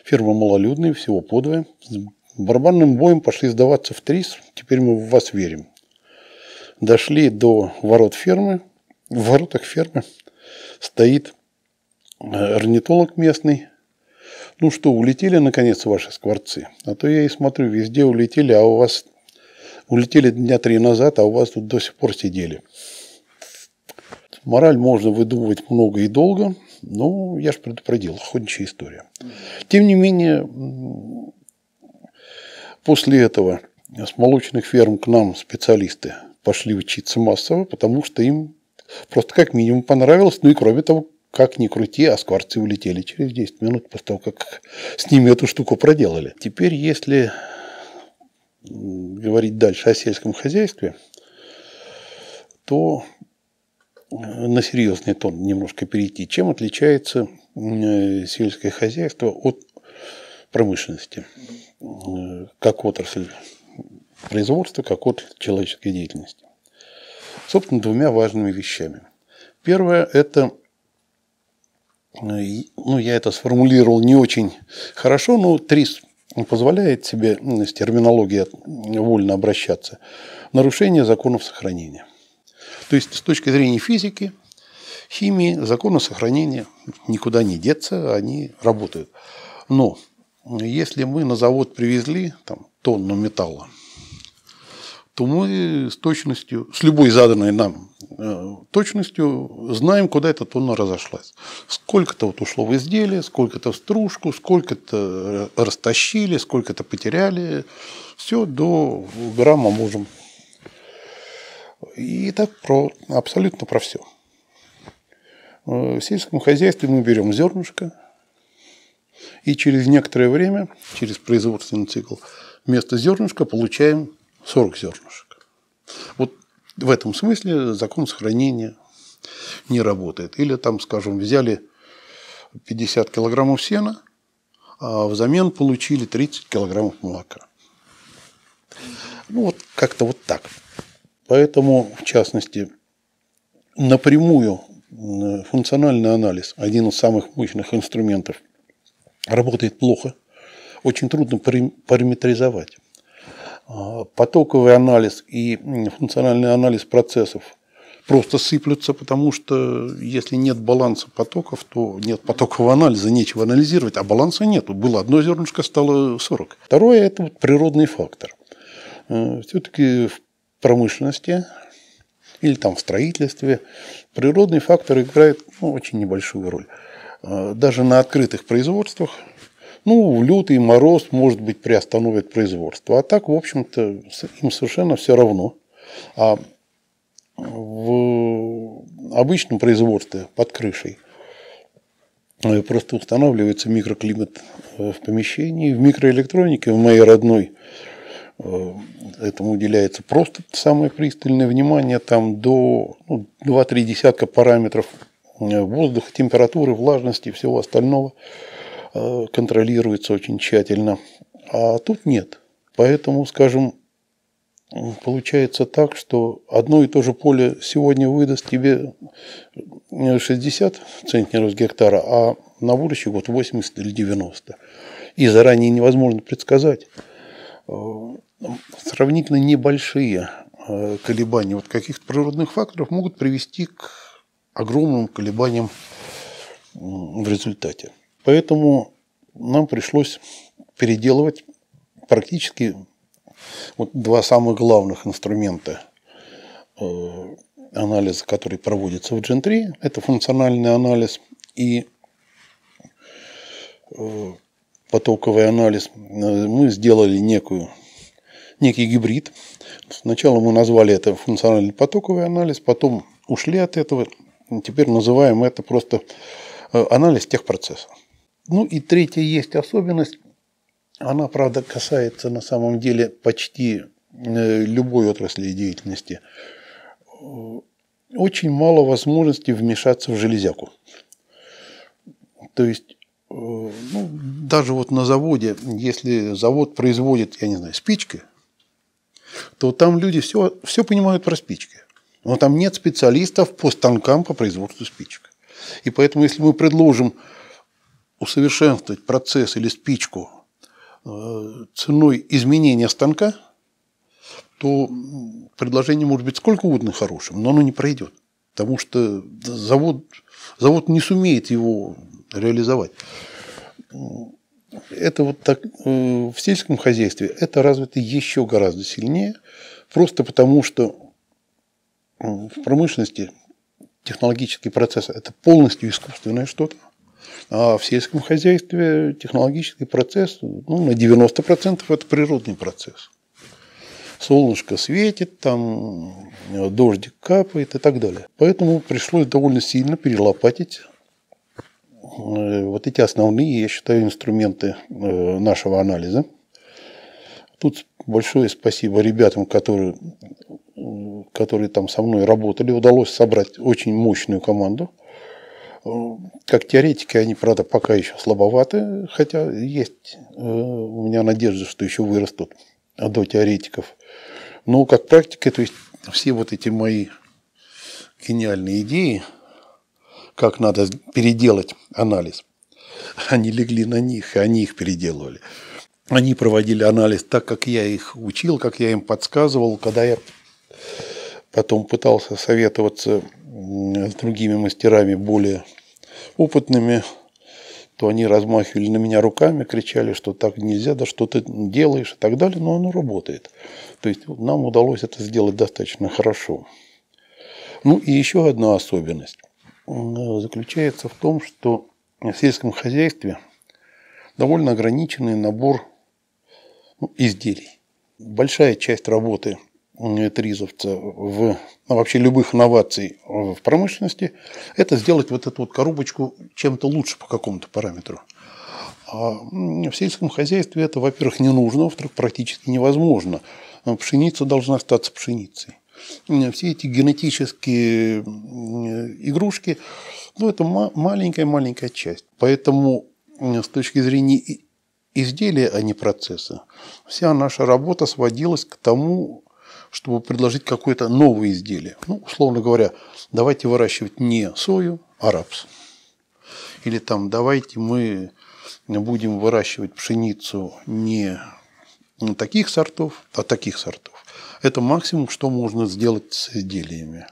Ферма малолюдная, всего по два. С барабанным боем пошли сдаваться в ТРИС. Теперь мы в вас верим. Дошли до ворот фермы. В воротах фермы стоит э, орнитолог местный. Ну что, улетели наконец ваши скворцы? А то я и смотрю, везде улетели, а у вас улетели дня три назад, а у вас тут до сих пор сидели. Мораль можно выдумывать много и долго, но я же предупредил, охотничья история. Тем не менее, после этого с молочных ферм к нам специалисты пошли учиться массово, потому что им просто как минимум понравилось, ну и кроме того, как ни крути, а скворцы улетели через 10 минут после того, как с ними эту штуку проделали. Теперь, если говорить дальше о сельском хозяйстве, то на серьезный тон немножко перейти. Чем отличается э, сельское хозяйство от промышленности, э, как отрасль производства, как отрасль человеческой деятельности? Собственно, двумя важными вещами. Первое – это ну, я это сформулировал не очень хорошо, но ТРИС позволяет себе с терминологией вольно обращаться, нарушение законов сохранения. То есть с точки зрения физики, химии, законы сохранения никуда не деться, они работают. Но если мы на завод привезли там, тонну металла, то мы с точностью, с любой заданной нам э, точностью знаем, куда эта тонна разошлась. Сколько-то вот ушло в изделие, сколько-то в стружку, сколько-то растащили, сколько-то потеряли. Все до грамма можем. И так про, абсолютно про все. Э, в сельском хозяйстве мы берем зернышко, и через некоторое время, через производственный цикл, вместо зернышка получаем 40 зернышек. Вот в этом смысле закон сохранения не работает. Или там, скажем, взяли 50 килограммов сена, а взамен получили 30 килограммов молока. Ну, вот как-то вот так. Поэтому, в частности, напрямую функциональный анализ, один из самых мощных инструментов, работает плохо. Очень трудно параметризовать. А, потоковый анализ и функциональный анализ процессов просто сыплются, потому что если нет баланса потоков, то нет потокового анализа, нечего анализировать, а баланса нет. Было одно зернышко, стало 40. Второе – это вот природный фактор. Э, Все-таки в промышленности или там в строительстве природный фактор играет ну, очень небольшую роль. Э, даже на открытых производствах ну, лютый мороз, может быть, приостановит производство. А так, в общем-то, им совершенно все равно. А в обычном производстве под крышей э, просто устанавливается микроклимат э, в помещении. В микроэлектронике, в моей родной, этому уделяется просто самое пристальное внимание. Там до ну, 2-3 десятка параметров воздуха, температуры, влажности и всего остального – Э, контролируется очень тщательно. А тут нет. Поэтому, скажем, получается так, что одно и то же поле сегодня выдаст тебе 60 центнеров с гектара, а на будущий год 80 или 90. И заранее невозможно предсказать. Сравнительно небольшие э, колебания вот каких-то природных факторов могут привести к огромным колебаниям в результате. Поэтому нам пришлось переделывать практически вот два самых главных инструмента э, анализа, который проводится в Gen 3, это функциональный анализ и э, потоковый анализ. Мы сделали некую, некий гибрид. Сначала мы назвали это функциональный потоковый анализ, потом ушли от этого. Теперь называем это просто э, анализ техпроцесса. Ну и третья есть особенность. Она, правда, касается на самом деле почти э, любой отрасли деятельности. Очень мало возможностей вмешаться в железяку. То есть, э, ну, даже вот на заводе, если завод производит, я не знаю, спички, то там люди все, все понимают про спички. Но там нет специалистов по станкам по производству спичек. И поэтому, если мы предложим усовершенствовать процесс или спичку Э, ценой изменения станка, то предложение может быть сколько угодно хорошим, но оно не пройдет. Потому что завод, завод не сумеет его реализовать. Это вот так э, в сельском хозяйстве это развито еще гораздо сильнее, просто потому что в промышленности технологический процесс это полностью искусственное что-то. А в сельском хозяйстве технологический процесс ну, на 90% это природный процесс. Солнышко светит, там дождик капает и так далее. Поэтому пришлось довольно сильно перелопатить э, вот эти основные, я считаю, инструменты э, нашего анализа. Тут большое спасибо ребятам, которые, которые там со мной работали. Удалось собрать очень мощную команду – как теоретики они, правда, пока еще слабоваты, хотя есть э, у меня надежда, что еще вырастут до теоретиков. Но как практика, то есть все вот эти мои гениальные идеи, как надо переделать анализ, они легли на них, и они их переделывали. Они проводили анализ так, как я их учил, как я им подсказывал, когда я потом пытался советоваться с другими мастерами более опытными, то они размахивали на меня руками, кричали, что так нельзя, да что ты делаешь и так далее, но оно работает. То есть нам удалось это сделать достаточно хорошо. Ну и еще одна особенность заключается в том, что в сельском хозяйстве довольно ограниченный набор ну, изделий. Большая часть работы тризовца в ну, вообще любых инноваций в промышленности, это сделать вот эту вот коробочку чем-то лучше по какому-то параметру. А в сельском хозяйстве это, во-первых, не нужно, во-вторых, практически невозможно. Пшеница должна остаться пшеницей. Все эти генетические игрушки, ну, это маленькая-маленькая часть. Поэтому с точки зрения изделия, а не процесса, вся наша работа сводилась к тому, чтобы предложить какое-то новое изделие. Ну, условно говоря, давайте выращивать не сою, а рапс. Или там давайте мы будем выращивать пшеницу не таких сортов, а таких сортов. Это максимум, что можно сделать с изделиями.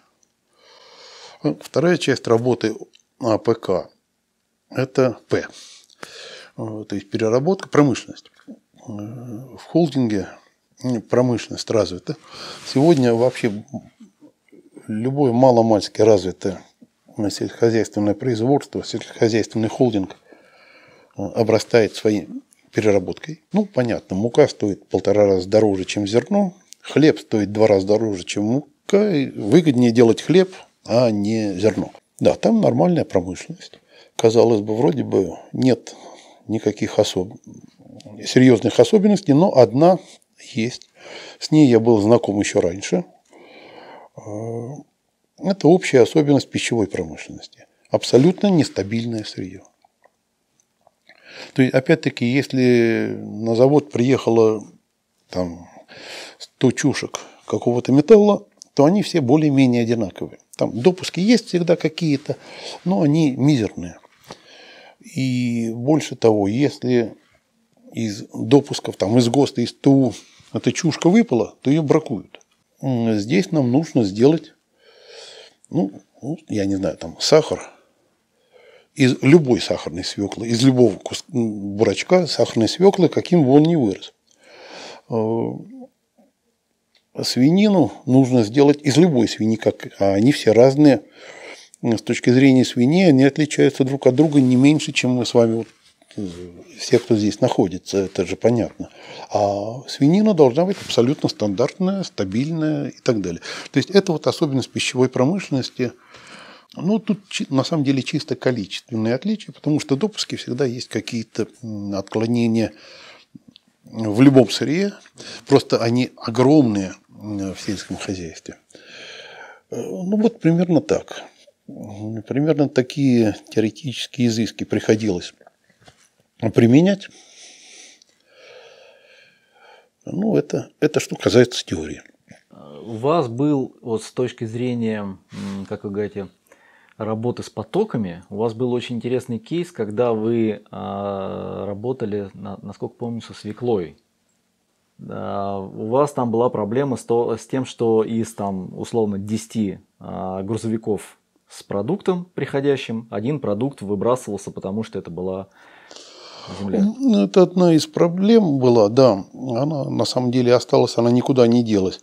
Вторая часть работы АПК – это П, то есть переработка, промышленность. В холдинге промышленность развита. Сегодня вообще любое маломальски развитое сельскохозяйственное производство, сельскохозяйственный холдинг э, обрастает своей переработкой. Ну, понятно, мука стоит полтора раза дороже, чем зерно, хлеб стоит два раза дороже, чем мука, и выгоднее делать хлеб, а не зерно. Да, там нормальная промышленность. Казалось бы, вроде бы нет никаких особ... серьезных особенностей, но одна есть. С ней я был знаком еще раньше. А, это общая особенность пищевой промышленности. Абсолютно нестабильное сырье. То есть, опять-таки, если на завод приехало там 100 чушек какого-то металла, то они все более-менее одинаковые. Там допуски есть всегда какие-то, но они мизерные. И больше того, если из допусков, там, из ГОСТа, из ТУ эта чушка выпала, то ее бракуют. Здесь нам нужно сделать, ну, ну я не знаю, там, сахар из любой сахарной свеклы, из любого бурачка сахарной свеклы, каким бы он ни вырос. Свинину нужно сделать из любой свиньи, как, они все разные. С точки зрения свиней они отличаются друг от друга не меньше, чем мы с вами, вот, э, все, кто здесь находится, это же понятно. А свинина должна быть абсолютно стандартная, стабильная и так далее. То есть это вот особенность пищевой промышленности. Ну, тут на самом деле чисто количественные отличия, потому что допуски всегда есть какие-то отклонения в любом сырье, просто они огромные в сельском хозяйстве. Э, ну вот примерно так. Примерно такие теоретические изыски приходилось применять. Ну, это, это что касается теории. У вас был, вот с точки зрения, как вы говорите, работы с потоками, у вас был очень интересный кейс, когда вы а, работали, насколько помню, со свеклой. У вас там была проблема с, то, с тем, что из там условно 10 а, грузовиков с продуктом приходящим, один продукт выбрасывался, потому что это была земля. Ну, это одна из проблем была, да. Она на самом деле осталась, она никуда не делась.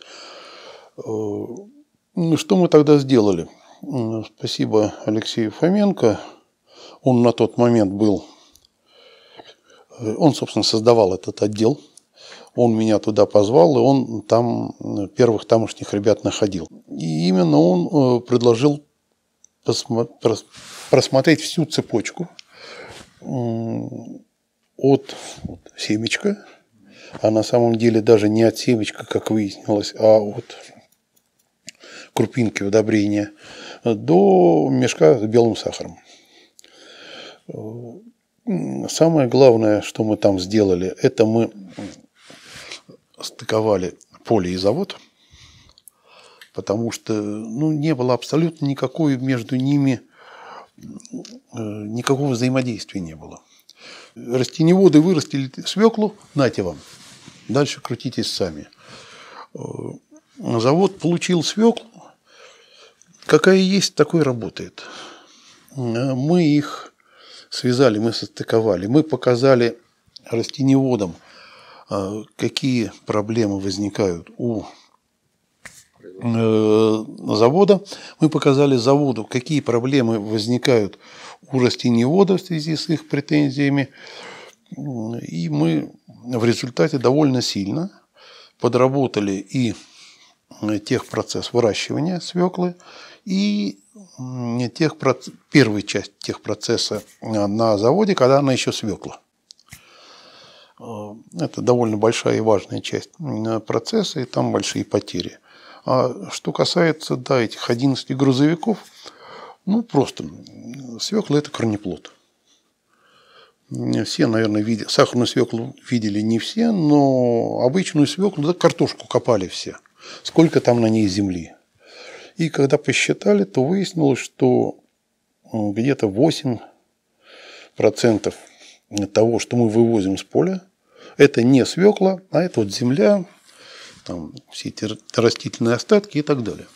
Э, ну, что мы тогда сделали? Спасибо Алексею Фоменко. Он на тот момент был, э, он, собственно, создавал этот отдел. Он меня туда позвал, и он там первых тамошних ребят находил. И именно он э, предложил просмотреть всю цепочку от семечка, а на самом деле даже не от семечка, как выяснилось, а от крупинки удобрения, до мешка с белым сахаром. Самое главное, что мы там сделали, это мы стыковали поле и завод, потому что ну, не было абсолютно никакой между ними, э, никакого взаимодействия не было. Растеневоды вырастили свеклу, нате вам, дальше крутитесь сами. Э, завод получил свеклу, какая есть, такой работает. Э, мы их связали, мы состыковали, мы показали растеневодам, какие проблемы возникают у завода. Мы показали заводу, какие проблемы возникают у растеневодов в связи с их претензиями. И мы в результате довольно сильно подработали и техпроцесс выращивания свеклы, и тех, первую часть техпроцесса на заводе, когда она еще свекла. Это довольно большая и важная часть процесса, и там большие потери. А что касается да, этих 11 грузовиков – ну, просто свекла – это корнеплод. Все, наверное, видели, сахарную свеклу видели не все, но обычную свеклу, да, картошку копали все. Сколько там на ней земли. И когда посчитали, то выяснилось, что где-то 8% того, что мы вывозим с поля, это не свекла, а это вот земля, там все эти растительные остатки и так далее.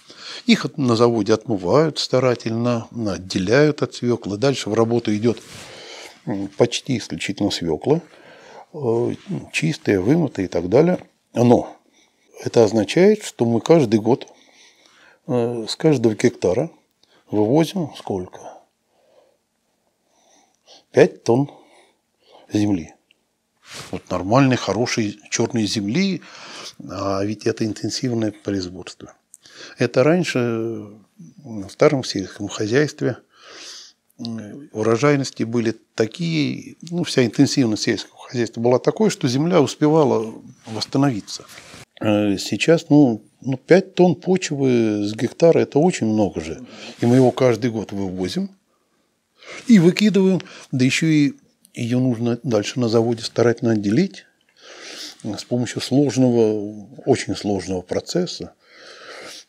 Их на заводе отмывают старательно, отделяют от свекла. Дальше в работу идет почти исключительно свекла, э, чистая, вымытая и так далее. Но это означает, что мы каждый год э, с каждого гектара вывозим сколько? 5 тонн земли. Вот нормальной, хорошей черной земли, а ведь это интенсивное производство. Это раньше в старом сельском хозяйстве урожайности были такие, ну, вся интенсивность сельского хозяйства была такой, что земля успевала восстановиться. А сейчас, ну, ну, 5 тонн почвы с гектара – это очень много же. И мы его каждый год вывозим и выкидываем, да еще и ее нужно дальше на заводе старательно отделить, с помощью сложного, очень сложного процесса.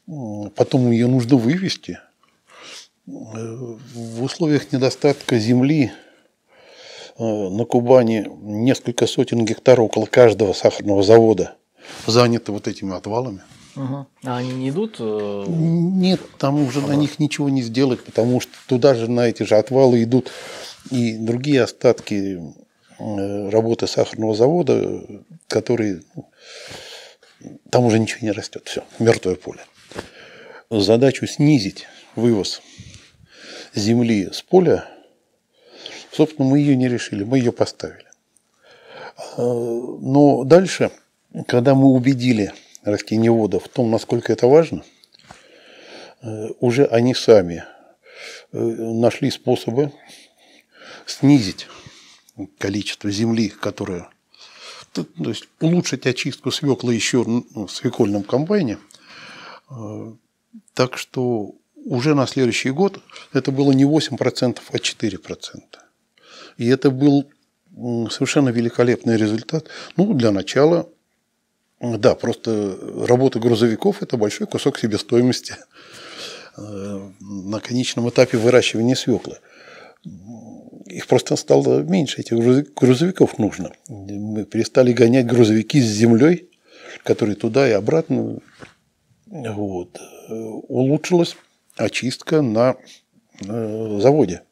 Потом ее нужно вывести. В условиях недостатка земли э, на Кубани несколько сотен гектаров около каждого сахарного завода заняты вот этими отвалами. Угу. А они не идут? Э... Нет, там уже на них ничего не сделать, потому что туда же на эти же отвалы идут и другие остатки э, работы сахарного завода, которые ну, там уже ничего не растет, все, мертвое поле. Задачу снизить вывоз земли с поля, собственно, мы ее не решили, мы ее поставили. Э, но дальше, когда мы убедили растениеводов в том, насколько это важно, э, уже они сами нашли способы снизить количество земли, которое то есть улучшить очистку свекла еще ну, в свекольном комбайне. Э, так что уже на следующий год это было не 8%, а 4%. И это был совершенно великолепный результат. Ну, для начала, да, просто работа грузовиков – это большой кусок себестоимости э, на конечном этапе выращивания свекла их просто стало меньше, этих грузовиков нужно. Мы перестали гонять грузовики с землей, которые туда и обратно. Вот. Улучшилась очистка на заводе.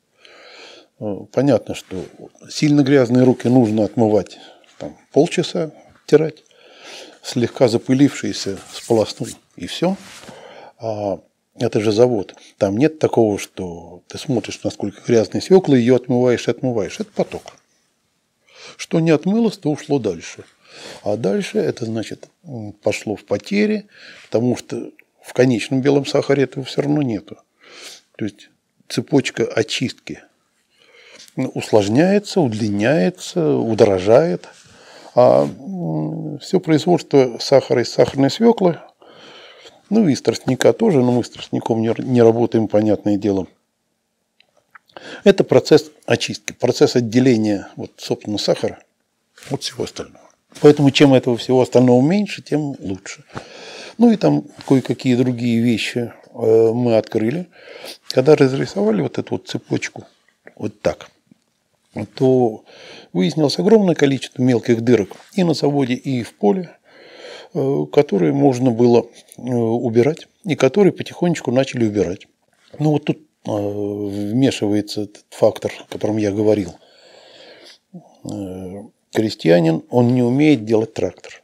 Понятно, что сильно грязные руки нужно отмывать там, полчаса, тирать, слегка запылившиеся сполоснул и все. А это же завод. Там нет такого, что ты смотришь, насколько грязные свекла, ее отмываешь и отмываешь. Это поток. Что не отмылось, то ушло дальше. А дальше это значит пошло в потери, потому что в конечном белом сахаре этого все равно нету. То есть цепочка очистки усложняется, удлиняется, удорожает. А все производство сахара из сахарной свеклы ну и из тростника тоже, но мы с тростником не, не работаем, понятное дело. Это процесс очистки, процесс отделения, вот, собственно, сахара от всего остального. Поэтому чем этого всего остального меньше, тем лучше. Ну и там кое-какие другие вещи э, мы открыли. Когда разрисовали вот эту вот цепочку, вот так, то выяснилось огромное количество мелких дырок и на заводе, и в поле. Э, которые можно было э, убирать и которые потихонечку начали убирать. Ну вот тут э, вмешивается этот фактор, о котором я говорил. Крестьянин, он не умеет делать трактор.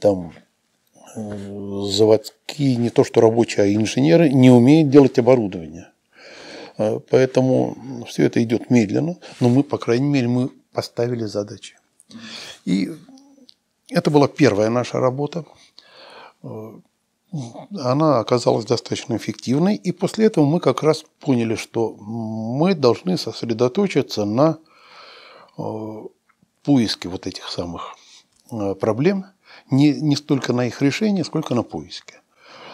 Там заводские, не то что рабочие, а инженеры не умеют делать оборудование. Поэтому все это идет медленно, но мы, по крайней мере, мы поставили задачи. И это была первая наша работа. Она оказалась достаточно эффективной, и после этого мы как раз поняли, что мы должны сосредоточиться на э, поиске вот этих самых э, проблем, не, не столько на их решении, сколько на поиске.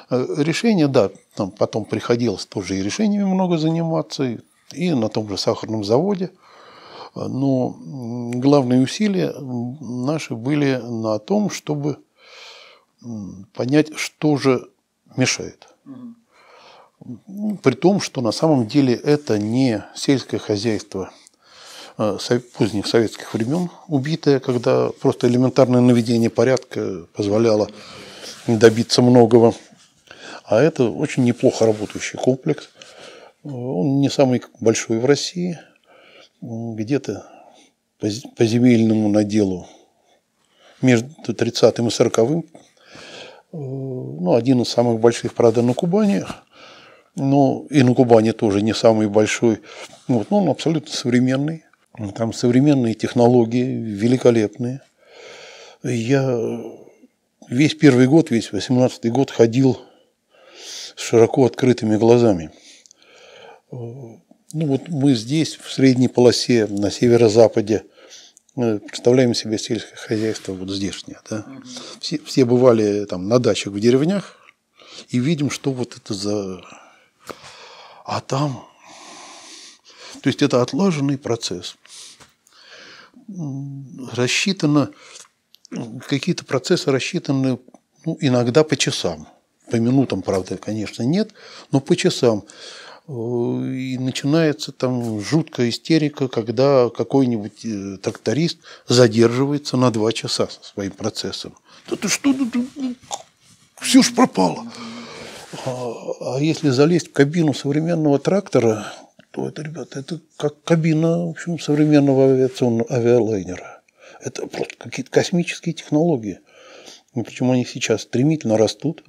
Э, решение, да, там потом приходилось тоже и решениями много заниматься, и на том же сахарном заводе – но главные усилия наши были на том, чтобы понять, что же мешает. При том, что на самом деле это не сельское хозяйство а, поздних советских времен, убитое, когда просто элементарное наведение порядка позволяло добиться многого. А это очень неплохо работающий комплекс. Он не самый большой в России – где-то по земельному наделу между 30 и 40 э, ну, один из самых больших, правда, на Кубани, но и на Кубани тоже не самый большой, вот, но он абсолютно современный, там современные технологии, великолепные. Я весь первый год, весь 18 год ходил с широко открытыми глазами. Ну вот мы здесь, в средней полосе, на северо-западе, представляем себе сельское хозяйство вот здешнее. Да? Все, все бывали там на дачах в деревнях и видим, что вот это за... А там... То есть это отлаженный процесс. Рассчитано какие-то процессы рассчитаны ну, иногда по часам. По минутам, правда, конечно, нет, но по часам. И начинается там жуткая истерика, когда какой-нибудь э, тракторист задерживается на два часа со своим процессом. Да ты что, все ж пропало. А, а если залезть в кабину современного трактора, то это, ребята, это как кабина в общем, современного авиационного авиалайнера. Это просто какие-то космические технологии. И причем они сейчас стремительно растут.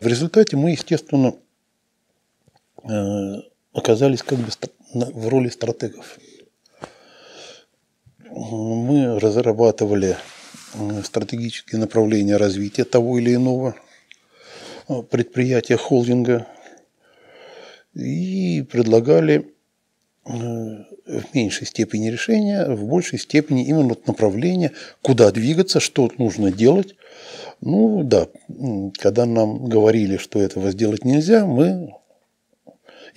В результате мы, естественно, э, оказались как бы в роли стратегов. Мы разрабатывали э, стратегические направления развития того или иного э, предприятия холдинга и предлагали в меньшей степени решения, в большей степени именно направления, куда двигаться, что нужно делать. Ну да, когда нам говорили, что этого сделать нельзя, мы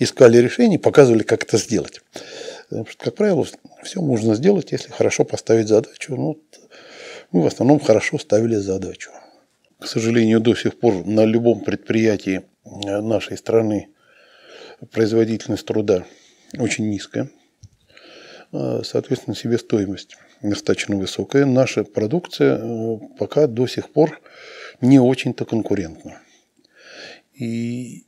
искали решение, показывали, как это сделать. Потому что, как правило, все можно сделать, если хорошо поставить задачу. Ну, мы в основном хорошо ставили задачу. К сожалению, до сих пор на любом предприятии нашей страны производительность труда очень низкая. А, соответственно, себестоимость достаточно высокая. Наша продукция э, пока до сих пор не очень-то конкурентна. И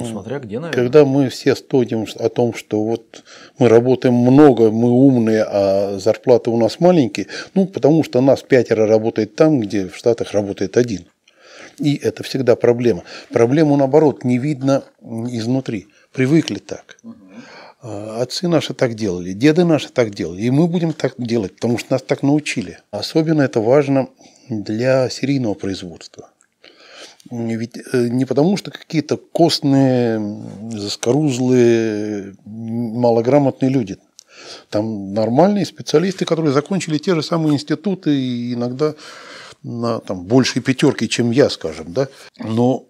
ну, смотря где, наверное. Когда мы все стонем о том, что вот мы работаем много, мы умные, а зарплаты у нас маленькие, ну, потому что нас пятеро работает там, где в Штатах работает один. И это всегда проблема. Проблему, наоборот, не видно изнутри. Привыкли так. А, отцы наши так делали, деды наши так делали, и мы будем так делать, потому что нас так научили. Особенно это важно для серийного производства. Ведь э, не потому, что какие-то костные, заскорузлые, малограмотные люди. Там нормальные специалисты, которые закончили те же самые институты и иногда на там, большей пятерке, чем я, скажем. Да? Но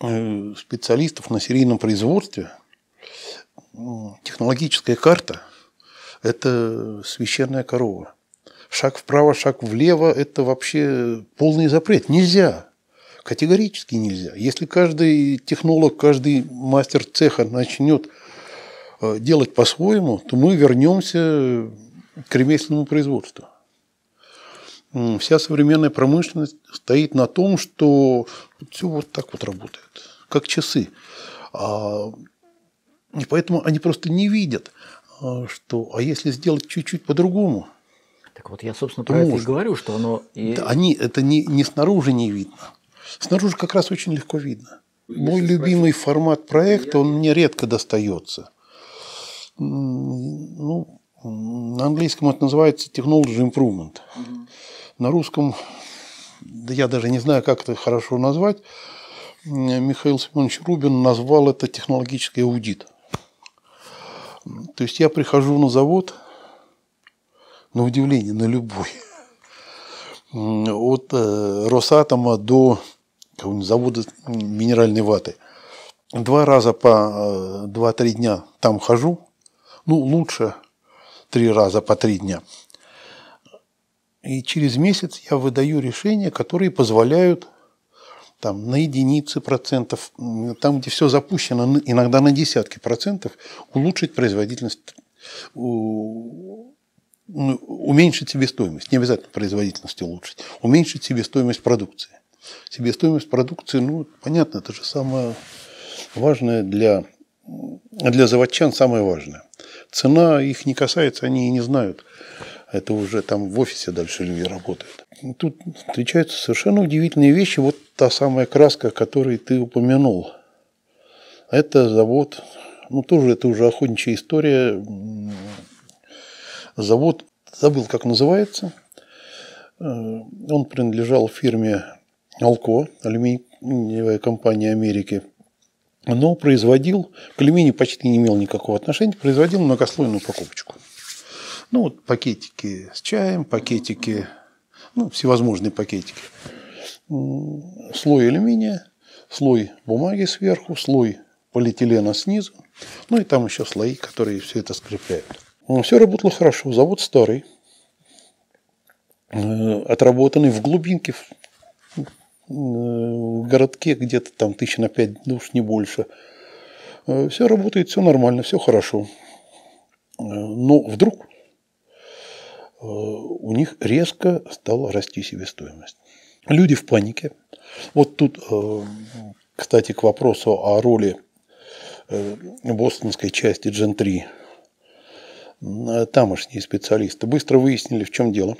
э, специалистов на серийном производстве – технологическая карта – это священная корова. Шаг вправо, шаг влево – это вообще полный запрет. Нельзя. Категорически нельзя. Если каждый технолог, каждый мастер цеха начнет э, делать по-своему, то мы вернемся к ремесленному производству. Вся современная промышленность стоит на том, что все вот так вот работает, как часы. А и поэтому они просто не видят, а, что, а если сделать чуть-чуть по-другому, так вот я, собственно, про это и говорю, что оно... Да, они, это не, не снаружи не видно. Снаружи как раз очень легко видно. Мой любимый формат проекта, он мне редко достается. Ну, на английском это называется technology improvement. Угу. На русском, да я даже не знаю, как это хорошо назвать, Михаил Семенович Рубин назвал это технологический аудит. То есть я прихожу на завод, на удивление, на любой, от э, Росатома до завода минеральной ваты. Два раза по э, два-три дня там хожу, ну, лучше три раза по три дня. И через месяц я выдаю решения, которые позволяют там, на единицы процентов, там, где все запущено, иногда на десятки процентов, улучшить производительность, ну, уменьшить себестоимость, не обязательно производительность улучшить, уменьшить себестоимость продукции. Себестоимость продукции, ну, понятно, это же самое важное для, для заводчан самое важное. Цена их не касается, они и не знают. Это уже там в офисе дальше люди работают. Тут встречаются совершенно удивительные вещи. Вот та самая краска, которую ты упомянул. Это завод, ну тоже это уже охотничья история. Завод, забыл, как называется. Э, он принадлежал фирме Алко, алюминиевая компания Америки. Но производил, к алюминию почти не имел никакого отношения, производил многослойную покупочку. Ну, вот пакетики с чаем, пакетики, ну, всевозможные пакетики. Слой алюминия, слой бумаги сверху, слой полиэтилена снизу, ну и там еще слои, которые все это скрепляют. Все работало хорошо, завод старый. э, отработанный в глубинке, городке где-то там тысяч на пять душ, не больше. Все работает, все нормально, все хорошо. Но вдруг у них резко стала расти себестоимость. Люди в панике. Вот тут, кстати, к вопросу о роли бостонской части Gen 3 тамошние специалисты быстро выяснили, в чем дело.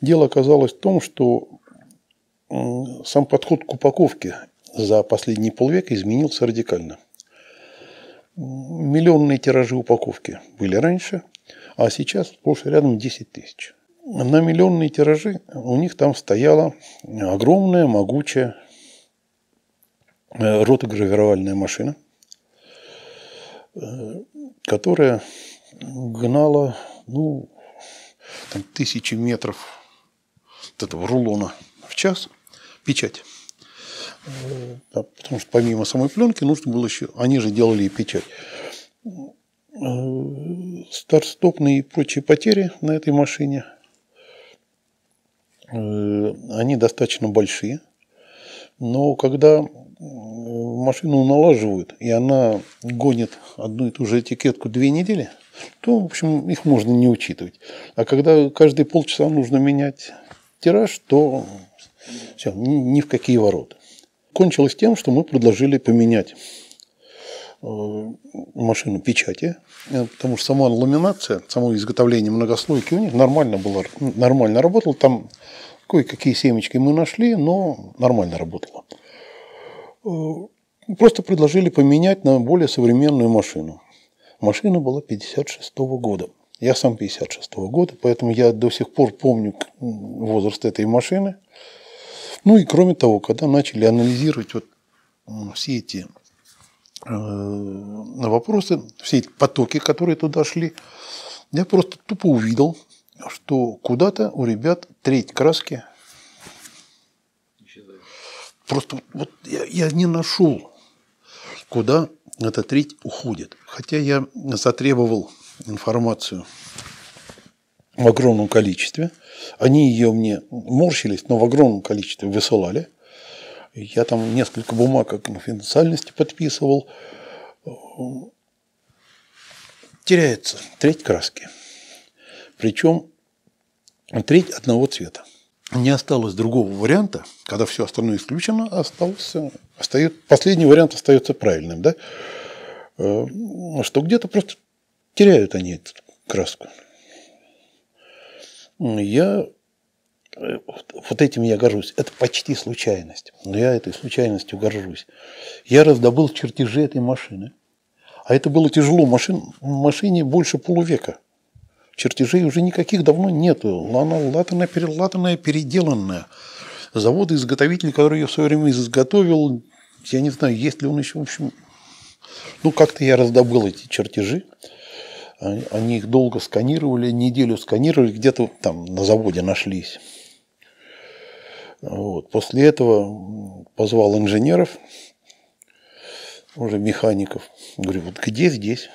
Дело оказалось в том, что сам подход к упаковке за последние полвека изменился радикально. Миллионные тиражи упаковки были раньше, а сейчас сплошь рядом 10 тысяч. На миллионные тиражи у них там стояла огромная, могучая э, ротогравировальная машина, э, которая гнала, ну, там, тысячи метров этого рулона в час печать. Э, потому что помимо самой пленки нужно было еще, они же делали и печать. Э, старт-стопные и прочие потери на этой машине, э, они достаточно большие. Но когда машину налаживают, и она гонит одну и ту же этикетку две недели – то, в общем, их можно не учитывать. А когда каждые полчаса нужно менять тираж, то все, ни, в какие ворота. Кончилось тем, что мы предложили поменять э, машину печати, э, потому что сама ламинация, само изготовление многослойки у них нормально было, нормально работало. Там кое-какие семечки мы нашли, но нормально работало. Э, просто предложили поменять на более современную машину. Машина была 56 -го года. Я сам 56 -го года, поэтому я до сих пор помню возраст этой машины. Ну и кроме того, когда начали анализировать вот все эти э, вопросы, все эти потоки, которые туда шли, я просто тупо увидел, что куда-то у ребят треть краски Просто вот я, я не нашел, куда эта треть уходит. Хотя я затребовал информацию в огромном количестве. Они ее мне морщились, но в огромном количестве высылали. Я там несколько бумаг о конфиденциальности подписывал. Теряется треть краски. Причем треть одного цвета. Не осталось другого варианта, когда все остальное исключено, остался, остается, последний вариант остается правильным. Да? Э, что где-то просто теряют они эту краску. Я э, вот этим я горжусь. Это почти случайность. Но я этой случайностью горжусь. Я раздобыл чертежи этой машины. А это было тяжело. Машин, машине больше полувека. Чертежей уже никаких давно нету. Она латанная, перелатанная, переделанная. Заводы-изготовители, который ее в свое время изготовил, я не знаю, есть ли он еще, в общем, ну, как-то я раздобыл эти чертежи. Они их долго сканировали, неделю сканировали, где-то там на заводе нашлись. Вот. После этого позвал инженеров, уже механиков. Говорю, вот где здесь?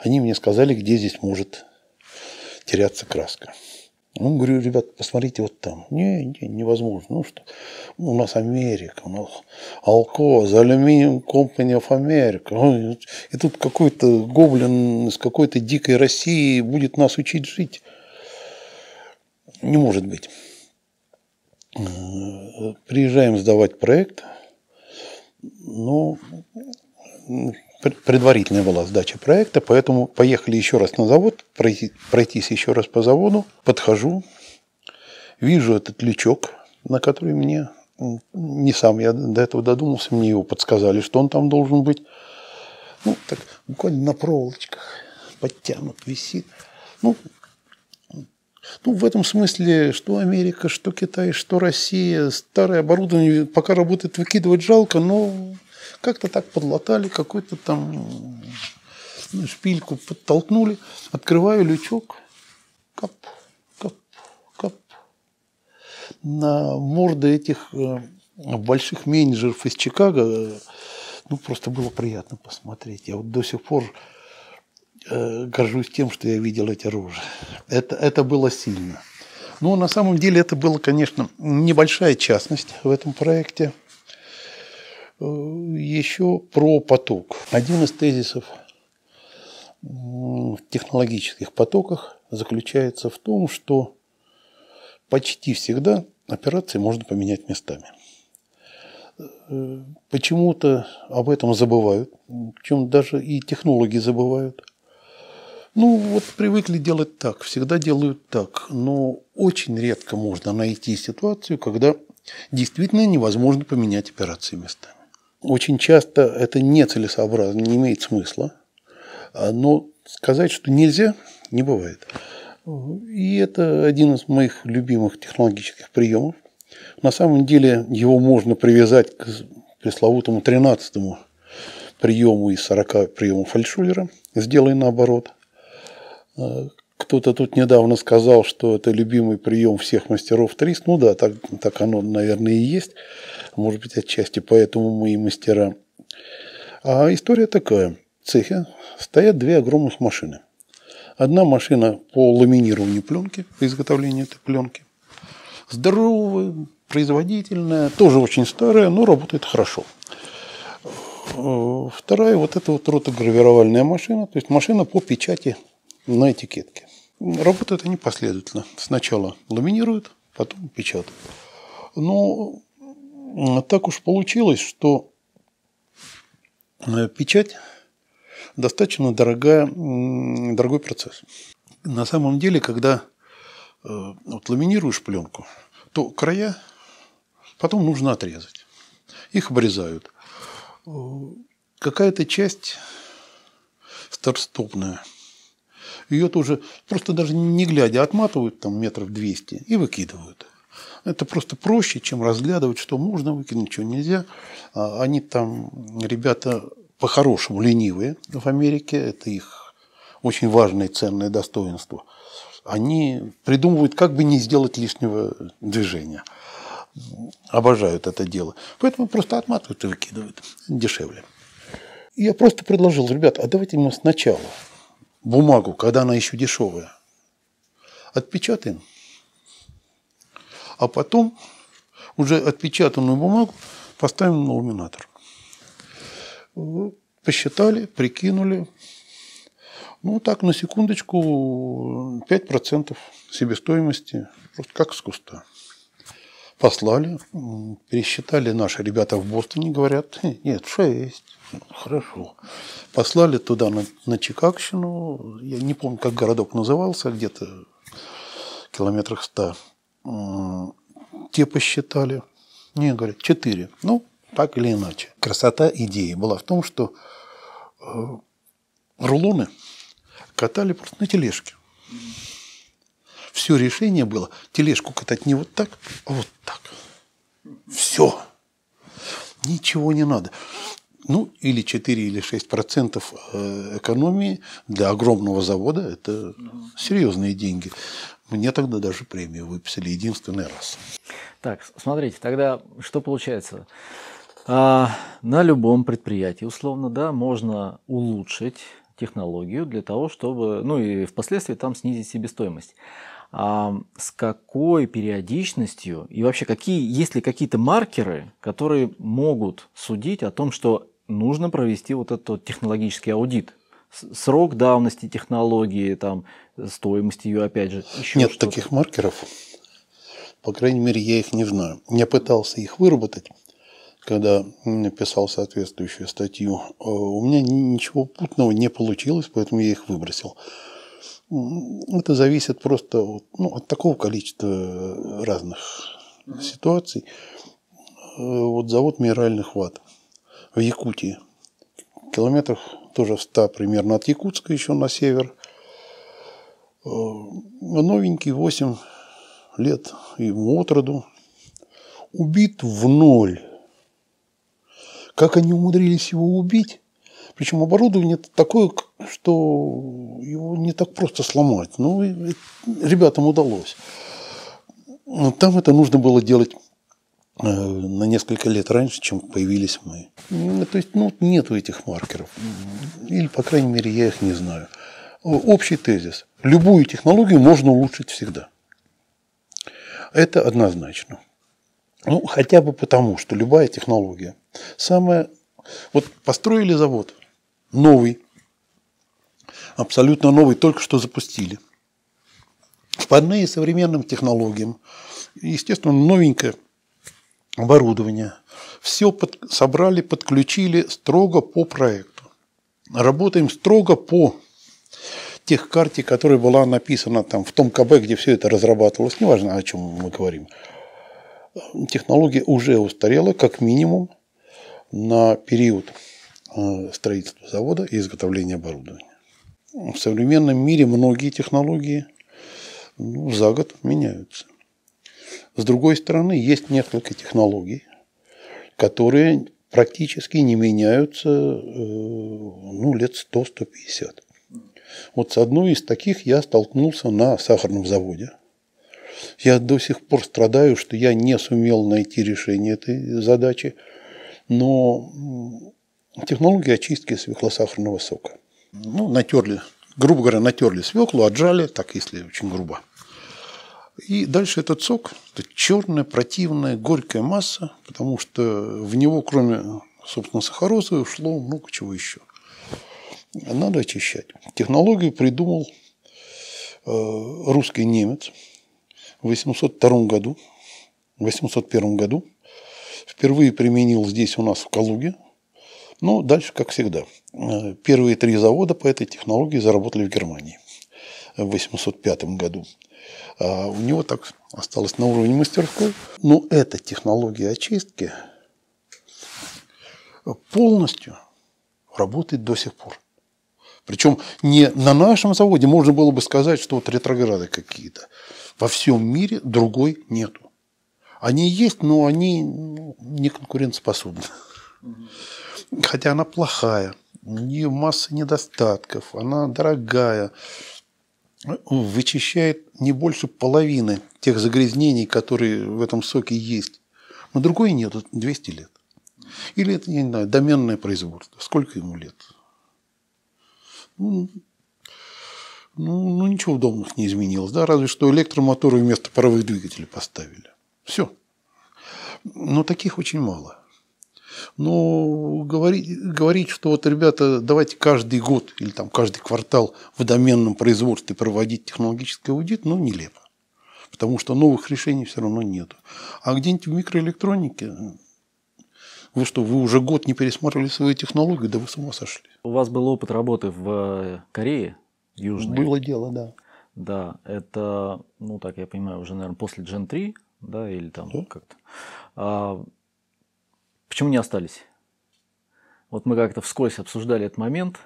Они мне сказали, где здесь может теряться краска. Ну, говорю, ребят, посмотрите вот там. Не, не, невозможно. Ну что, у нас Америка, у нас Алко, The Aluminium Company of America. И тут какой-то гоблин из какой-то дикой России будет нас учить жить. Не может быть. Приезжаем сдавать проект. Ну, предварительная была сдача проекта, поэтому поехали еще раз на завод, пройти, пройтись еще раз по заводу. Подхожу, вижу этот лючок, на который мне не сам я до этого додумался, мне его подсказали, что он там должен быть. Ну, так буквально на проволочках подтянут, висит. Ну, ну, в этом смысле, что Америка, что Китай, что Россия, старое оборудование пока работает, выкидывать жалко, но как-то так подлатали, какой-то там ну, шпильку подтолкнули. Открываю лючок. Кап, кап, кап. На морды этих э, больших менеджеров из Чикаго э, ну, просто было приятно посмотреть. Я вот до сих пор э, горжусь тем, что я видел эти рожи. Это, это было сильно. Но на самом деле это была, конечно, небольшая частность в этом проекте. Э, Еще про поток. Один из тезисов в технологических потоках заключается в том, что почти всегда операции можно поменять местами. Э, почему-то об этом забывают, причем даже и технологи забывают. Ну, вот привыкли делать так, всегда делают так, но очень редко можно найти ситуацию, когда действительно невозможно поменять операции местами. Очень часто это нецелесообразно, не имеет смысла, но сказать, что нельзя, не бывает. И это один из моих любимых технологических приемов. На самом деле его можно привязать к пресловутому 13 приему из 40 приемов Фальшулера. Сделай наоборот – кто-то тут недавно сказал, что это любимый прием всех мастеров ТРИС. Ну да, так, так оно, наверное, и есть. Может быть, отчасти поэтому мы и мастера. А история такая. В цехе стоят две огромных машины. Одна машина по ламинированию пленки, по изготовлению этой пленки. Здоровая, производительная, тоже очень старая, но работает хорошо. Вторая вот эта вот ротогравировальная машина, то есть машина по печати на этикетке. Работают они последовательно. Сначала ламинируют, потом печатают. Но так уж получилось, что э, печать достаточно дорогая, дорогой процесс. На самом деле, когда э, вот, ламинируешь пленку, то края потом нужно отрезать. Их обрезают. Э, какая-то часть старостопная – ее тоже просто даже не глядя отматывают там метров 200 и выкидывают. Это просто проще, чем разглядывать, что можно выкинуть, что нельзя. А они там, ребята, по-хорошему ленивые в Америке, это их очень важное и ценное достоинство. Они придумывают, как бы не сделать лишнего движения. Обожают это дело. Поэтому просто отматывают и выкидывают. Дешевле. Я просто предложил, ребят, а давайте мы сначала бумагу, когда она еще дешевая, отпечатаем, а потом уже отпечатанную бумагу поставим на ламинатор. Посчитали, прикинули. Ну, так, на секундочку, 5% себестоимости, просто как с куста. Послали, пересчитали наши ребята в Бостоне, говорят, нет, 6. Хорошо. Послали туда, на, на Чикагщину. Я не помню, как городок назывался, где-то километрах ста. Те посчитали. Не, говорят, четыре. Ну, так или иначе. Красота идеи была в том, что э, рулоны катали просто на тележке. Все решение было тележку катать не вот так, а вот так. Все. Ничего не надо. Ну, или 4 или 6 процентов э, экономии для огромного завода – это серьезные деньги. Мне тогда даже премию выписали единственный раз. Так, смотрите, тогда что получается? А, на любом предприятии, условно, да, можно улучшить технологию для того, чтобы, ну и впоследствии там снизить себестоимость. А с какой периодичностью и вообще какие, есть ли какие-то маркеры, которые могут судить о том, что нужно провести вот этот технологический аудит. Срок давности технологии, там, стоимость ее, опять же. Еще Нет таких маркеров. По крайней мере, я их не знаю. Я пытался их выработать, когда писал соответствующую статью. Э, у меня ничего путного не получилось, поэтому я их выбросил. Это зависит просто от, ну, от такого количества разных ситуаций. Э, вот завод минеральных ват в Якутии. Километрах тоже в 100 примерно от Якутска еще на север. Э, новенький, 8 лет ему от роду. Убит в ноль. Как они умудрились его убить? Причем оборудование такое, что его не так просто сломать. Ну, ребятам удалось. Там это нужно было делать Э, на несколько лет раньше, чем появились мы. То есть, ну, нету этих маркеров. Или, по крайней мере, я их не знаю. Общий тезис. Любую технологию можно улучшить всегда. Это однозначно. Ну, хотя бы потому, что любая технология. Самая... Вот построили завод, новый, абсолютно новый, только что запустили. Впадные современным технологиям. Естественно, новенькое оборудование. Все под, собрали, подключили строго по проекту. Работаем строго по тех карте, которая была написана там в том КБ, где все это разрабатывалось, неважно, о чем мы говорим. Технология уже устарела, как минимум, на период строительства завода и изготовления оборудования. В современном мире многие технологии ну, за год меняются. С другой стороны, есть несколько технологий, которые практически не меняются э, ну, лет 100-150. Вот с одной из таких я столкнулся на сахарном заводе. Я до сих пор страдаю, что я не сумел найти решение этой задачи, но технология очистки свеклосахарного сока. Ну, натерли, грубо говоря, натерли свеклу, отжали, так если очень грубо. И дальше этот сок, это черная, противная, горькая масса, потому что в него, кроме, собственно, сахарозы, ушло много чего еще. Надо очищать. Технологию придумал э, русский немец в 802 году, в 801 году. Впервые применил здесь у нас в Калуге. Ну, дальше, как всегда. Э, первые три завода по этой технологии заработали в Германии в 805 году. А у него так осталось на уровне мастерской. Но эта технология очистки полностью работает до сих пор. Причем не на нашем заводе можно было бы сказать, что вот ретрограды какие-то. Во всем мире другой нету. Они есть, но они не конкурентоспособны. Хотя она плохая, у нее масса недостатков, она дорогая, вычищает не больше половины тех загрязнений, которые в этом соке есть. Но другой нет, 200 лет. Или это, я не знаю, доменное производство. Сколько ему лет? Ну, ну, ну ничего в домах не изменилось, да, разве что электромоторы вместо паровых двигателей поставили. Все. Но таких очень мало. Но говорить, говорить, что вот, ребята, давайте каждый год или там каждый квартал в доменном производстве проводить технологический аудит, ну, нелепо. Потому что новых решений все равно нету. А где-нибудь в микроэлектронике вы что, вы уже год не пересматривали свои технологии? Да вы с ума сошли. У вас был опыт работы в э, Корее Южной? Было дело, да. Да, это, ну так я понимаю, уже, наверное, после Gen 3, да, или там да? как-то. А, почему не остались? Вот мы как-то вскользь обсуждали этот момент.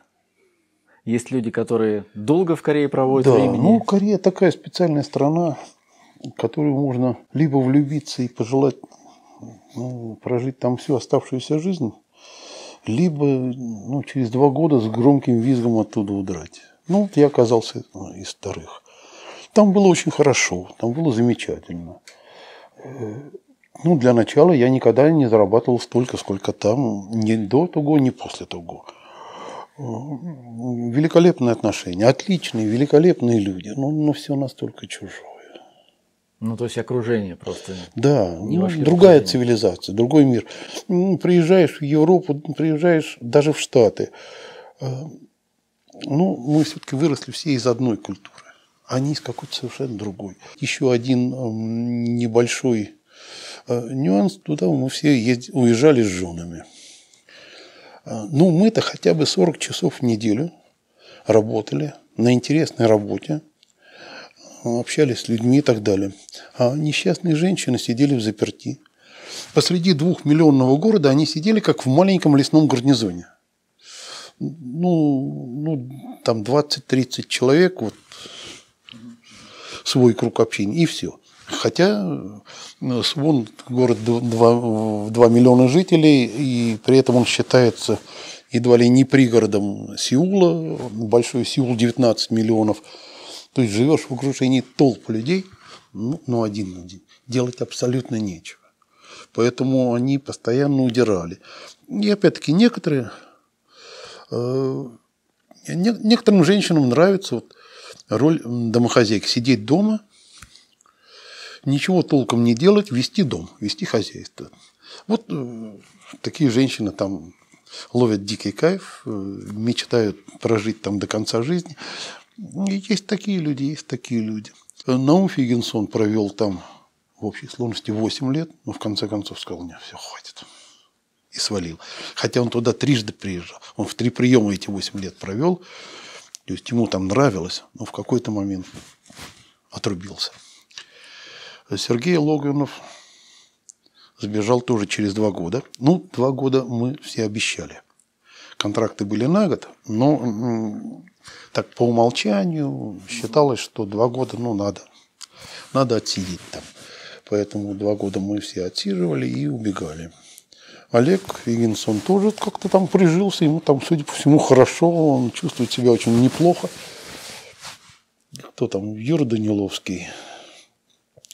Есть люди, которые долго в Корее проводят да, времени. Ну, Корея такая специальная страна, в которую можно либо влюбиться и пожелать ну, прожить там всю оставшуюся жизнь, либо ну, через два года с громким визгом оттуда удрать. Ну, вот я оказался ну, из вторых. Там было очень хорошо, там было замечательно. Э, ну, для начала я никогда не зарабатывал столько, сколько там, ни до того, ни после того. Э, великолепные отношения, отличные, великолепные люди, но, но все настолько чужое. Ну, то есть окружение просто. Да, ну, другая цивилизация, другой мир. Ну, приезжаешь в Европу, приезжаешь даже в Штаты. А, ну, мы все-таки выросли все из одной культуры. Они из какой-то совершенно другой. Еще один небольшой а, нюанс. Туда мы все уезжали с женами. А, ну, мы-то хотя бы 40 часов в неделю работали на интересной работе – общались с людьми и так далее. А несчастные женщины сидели в заперти. Посреди двухмиллионного города они сидели как в маленьком лесном гарнизоне. Ну, ну там 20-30 человек, вот свой круг общения, и все. Хотя э, Свон город 2, 2 миллиона жителей, и при этом он считается едва ли не пригородом Сеула, большой Сеул 19 миллионов – то есть живешь в окружении толп людей, ну, ну один на один, делать абсолютно нечего. Поэтому они постоянно удирали. И опять-таки некоторые, э, не, некоторым женщинам нравится вот роль домохозяйки, сидеть дома ничего толком не делать, вести дом, вести хозяйство. Вот э, такие женщины там ловят дикий кайф, э, мечтают прожить там до конца жизни. И есть такие люди, есть такие люди. Наум Фигенсон провел там в общей сложности 8 лет, но в конце концов сказал, нет, все, хватит. И свалил. Хотя он туда трижды приезжал. Он в три приема эти 8 лет провел. То есть ему там нравилось, но в какой-то момент отрубился. Сергей Логвинов сбежал тоже через два года. Ну, два года мы все обещали. Контракты были на год, но так по умолчанию считалось, что два года, ну, надо, надо отсидеть там. Поэтому два года мы все отсиживали и убегали. Олег Вигинсон тоже как-то там прижился, ему там, судя по всему, хорошо, он чувствует себя очень неплохо. Кто там, Юра Даниловский,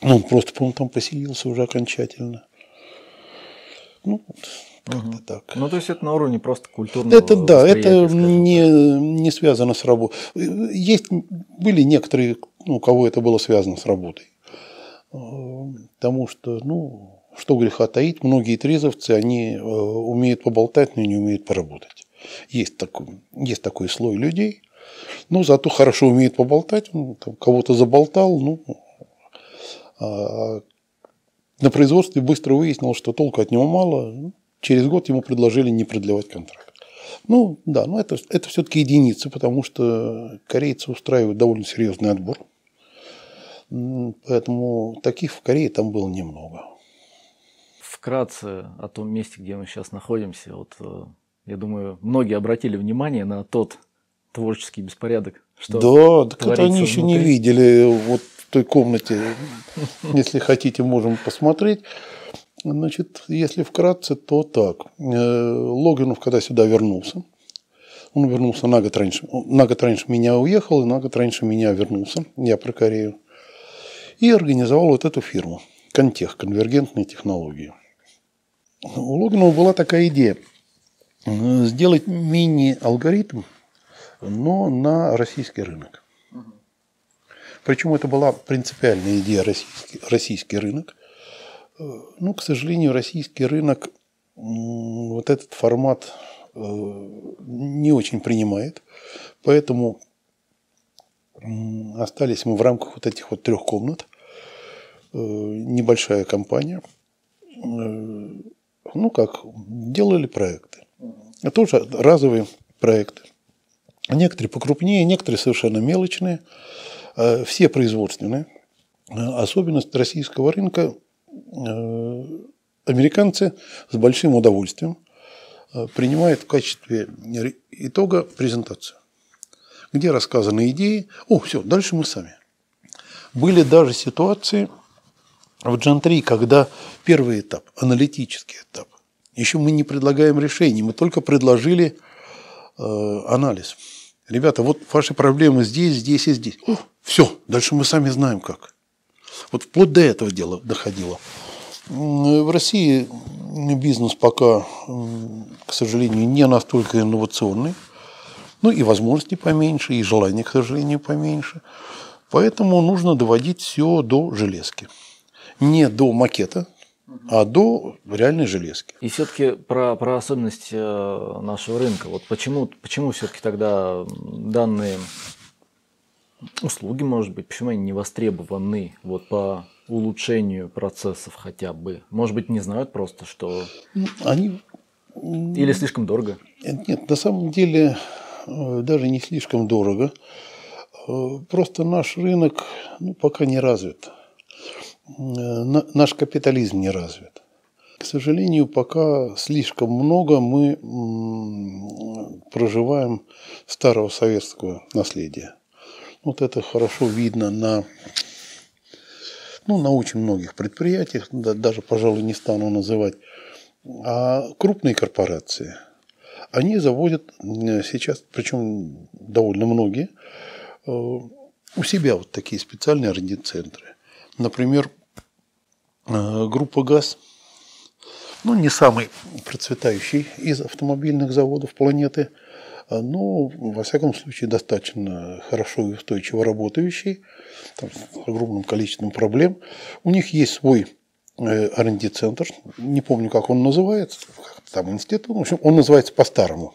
он просто, по-моему, там поселился уже окончательно. Ну, как-то угу. так. Ну, то есть это на уровне просто культурного Это да, это не, не связано с работой. Есть, были некоторые, ну, у кого это было связано с работой. Потому что, ну, что греха таить, многие трезовцы, они э, умеют поболтать, но не умеют поработать. Есть такой, есть такой слой людей, но зато хорошо умеет поболтать, ну, кого-то заболтал, ну, на производстве быстро выяснилось, что толку от него мало. Через год ему предложили не продлевать контракт. Ну, да, но это, это все-таки единицы, потому что корейцы устраивают довольно серьезный отбор. Поэтому таких в Корее там было немного. Вкратце о том месте, где мы сейчас находимся. Вот, э, я думаю, многие обратили внимание на тот творческий беспорядок, что Да, так это они еще внутри. не видели. Вот той комнате, если хотите, можем посмотреть. Значит, если вкратце, то так. Э, Логинов, когда сюда вернулся, он вернулся на год раньше. На год раньше меня уехал, и на год раньше меня вернулся. Я про Корею. И организовал вот эту фирму. Контех, конвергентные технологии. У Логинова была такая идея. Сделать мини-алгоритм, но на российский рынок. Причем это была принципиальная идея российский, российский рынок. Э, ну, к сожалению, российский рынок вот этот формат э, не очень принимает. Поэтому остались мы в рамках вот этих вот трех комнат. Э, небольшая компания. Ну как, делали проекты. Это тоже разовые проекты. Некоторые покрупнее, некоторые совершенно мелочные. Э, все производственные. Э, особенность российского рынка э, американцы с большим удовольствием принимают в качестве итога презентацию, где рассказаны идеи. О, все, дальше мы сами. Были даже ситуации в Джан 3, когда первый этап, аналитический этап, еще мы не предлагаем решений, мы только предложили э, анализ. Ребята, вот ваши проблемы здесь, здесь и здесь. О, все, дальше мы сами знаем как. Вот вплоть до этого дела доходило. В России бизнес пока, к сожалению, не настолько инновационный. Ну и возможностей поменьше, и желаний, к сожалению, поменьше. Поэтому нужно доводить все до железки. Не до макета, а до реальной железки. И все-таки про, про особенность э, нашего рынка. Вот почему, почему все-таки тогда данные услуги, может быть, почему они не востребованы вот по улучшению процессов хотя бы? Может быть, не знают просто, что... Ну, они... Или слишком дорого? Нет, на самом деле э, даже не слишком дорого. Э, просто наш рынок ну, пока не развит. Э, наш капитализм не развит. К сожалению, пока слишком много мы проживаем старого советского наследия. Вот это хорошо видно на, ну, на очень многих предприятиях, да, даже, пожалуй, не стану называть. А крупные корпорации, они заводят сейчас, причем довольно многие, э, у себя вот такие специальные R&D-центры. Например, э, группа ГАЗ, ну, не самый процветающий из автомобильных заводов планеты, но, во всяком случае, достаточно хорошо и устойчиво работающий, там, с огромным количеством проблем. У них есть свой R&D-центр, не помню, как он называется, там институт, в общем, он называется по-старому,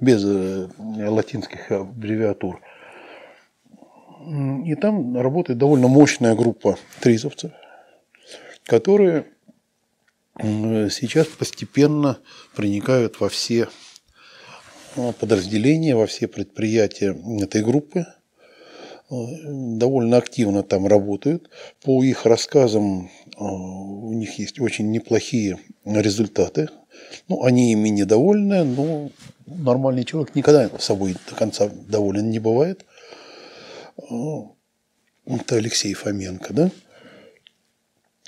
без латинских аббревиатур. И там работает довольно мощная группа тризовцев, которые сейчас постепенно проникают во все э, подразделения, во все предприятия этой группы, э, довольно активно там работают. По их рассказам э, у них есть очень неплохие результаты. Ну, они ими недовольны, но нормальный человек никогда собой до конца доволен не бывает. Это Алексей Фоменко, да?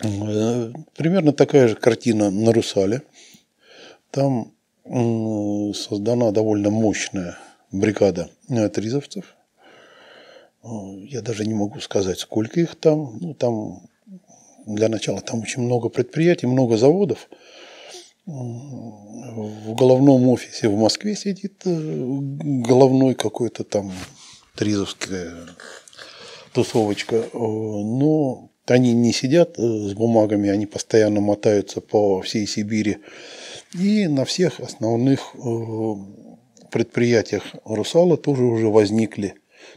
Э, примерно такая же картина на Русале. Там создана довольно мощная бригада тризовцев. Э, я даже не могу сказать, сколько их там. Ну, там для начала там очень много предприятий, много заводов. В головном офисе в Москве сидит э, головной какой-то там тризовская тусовочка. Но они не сидят э, с бумагами, они постоянно мотаются по всей Сибири. И на всех основных э, предприятиях Русала тоже уже возникли,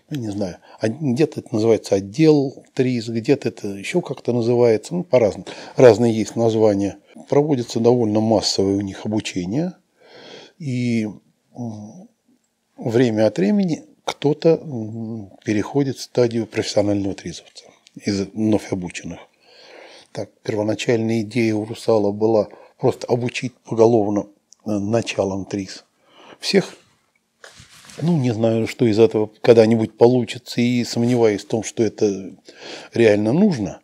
ну, не знаю, где-то это называется отдел ТРИЗ, где-то это еще как-то называется, ну, по-разному, разные есть названия. Проводится довольно массовое у них обучение, и время от времени кто-то переходит в стадию профессионального тризовца из вновь обученных. Так, первоначальная идея у Русала была просто обучить поголовно э, началом ТРИС. Всех, ну, не знаю, что из этого когда-нибудь получится, и сомневаюсь в том, что это реально нужно,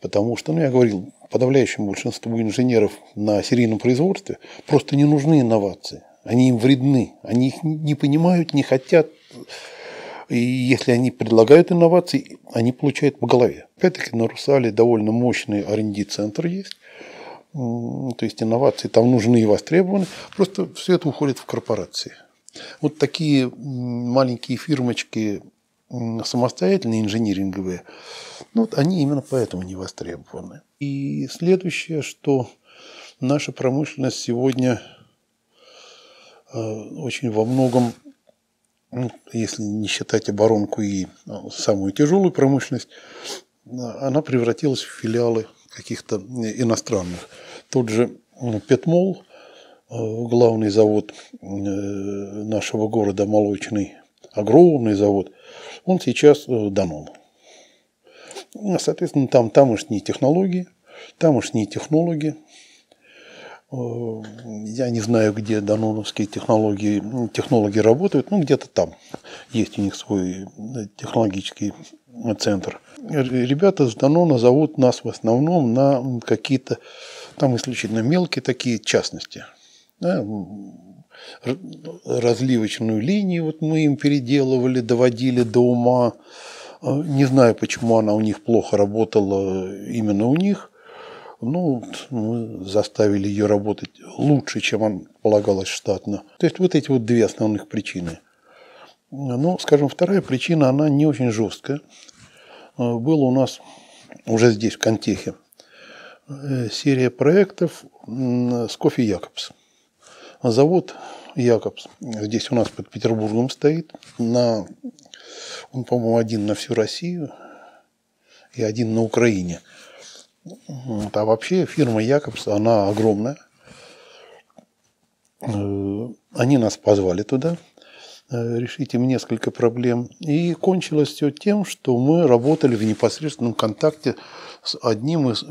потому что, ну, я говорил, подавляющему большинству инженеров на серийном производстве просто не нужны инновации. Они им вредны, они их не понимают, не хотят, и если они предлагают инновации, они получают по голове. Опять-таки на Русале довольно мощный R&D-центр есть. То есть инновации там нужны и востребованы. Просто все это уходит в корпорации. Вот такие маленькие фирмочки самостоятельные инжиниринговые, ну, вот они именно поэтому не востребованы. И следующее, что наша промышленность сегодня э, очень во многом ну, если не считать оборонку и ну, самую тяжелую промышленность, она превратилась в филиалы каких-то иностранных. Тот же Петмол, э, главный завод э, нашего города молочный, огромный завод, он сейчас э, Данон. Соответственно, там тамошние технологии, тамошние технологи, Э, я не знаю, где даноновские технологии, технологии работают, ну где-то там есть у них свой э, технологический центр. Ребята с Данона зовут нас в основном на какие-то там исключительно мелкие такие частности. Да, разливочную линию вот мы им переделывали, доводили до ума. Э, не знаю, почему она у них плохо работала именно у них – ну, мы заставили ее работать лучше, чем он полагалось штатно. То есть вот эти вот две основных причины. Ну, скажем, вторая причина, она не очень жесткая. Было у нас уже здесь, в Контехе, э, серия проектов с кофе Якобс. Завод Якобс здесь у нас под Петербургом стоит. На, он, по-моему, один на всю Россию и один на Украине – а вообще фирма Якобс, она огромная. Э, они нас позвали туда э, решить им несколько проблем. И кончилось все тем, что мы работали в непосредственном контакте с одним из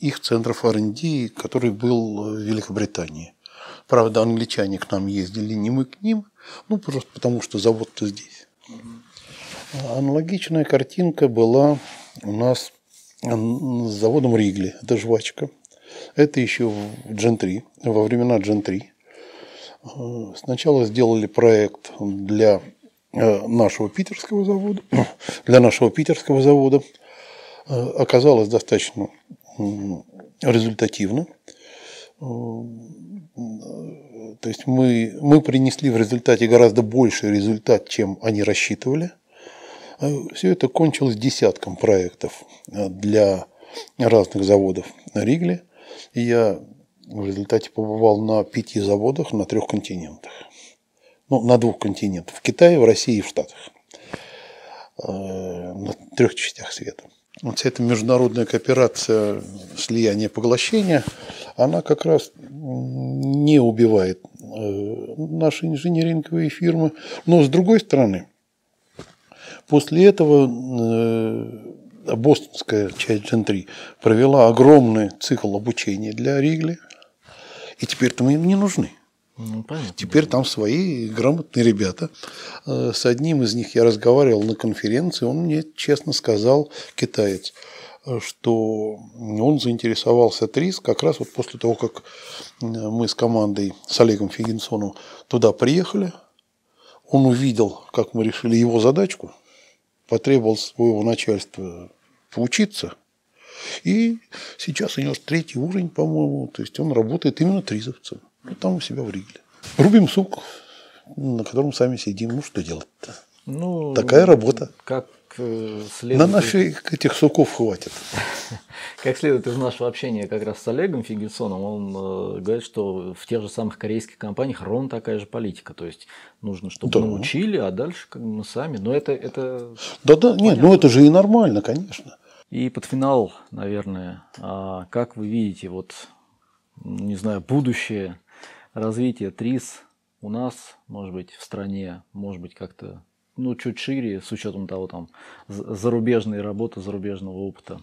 их центров R&D, который был в Великобритании. Правда, англичане к нам ездили, не мы к ним, ну просто потому, что завод-то здесь. Аналогичная картинка была у нас с заводом Ригли, это жвачка. Это еще в Джен-3, во времена Джен-3. Э, сначала сделали проект для э, нашего питерского завода, *clears throat* для нашего питерского завода. Э, оказалось достаточно результативно. То есть мы, мы принесли в результате гораздо больший результат, чем они рассчитывали. Все это кончилось десятком проектов для разных заводов на Ригле. И я в результате побывал на пяти заводах на трех континентах. Ну, на двух континентах. В Китае, в России и в Штатах. На трех частях света вот вся эта международная кооперация, слияние, поглощение, она как раз не убивает э, наши инжиниринговые фирмы. Но с другой стороны, после этого э, бостонская часть 3 провела огромный цикл обучения для Ригли, и теперь-то мы им не нужны. Ну, понятно. Теперь там свои грамотные ребята. Э, с одним из них я разговаривал на конференции, он мне честно сказал, китаец, что он заинтересовался ТРИС как раз вот после того, как э, мы с командой, с Олегом Фигенсоном туда приехали. Он увидел, как мы решили его задачку, потребовал своего начальства поучиться. И сейчас у него третий уровень, по-моему, то есть он работает именно тризовцем. Ну, там у себя в Ригле. Рубим сук, на котором сами сидим. Ну, что делать-то? Ну, Такая работа. Как следует... На наших этих суков хватит. *laughs* Как следует из нашего общения как раз с Олегом Фигельсоном, он э, говорит, что в тех же самых корейских компаниях ровно такая же политика. То есть нужно, чтобы да. научили, а дальше как мы сами. Но это... это Да-да, нет, ну это же и нормально, конечно. И под финал, наверное, а как вы видите, вот, не знаю, будущее развитие ТРИС у нас, может быть, в стране, может быть, как-то ну, чуть шире, с учетом того, там, зарубежной работы, зарубежного опыта.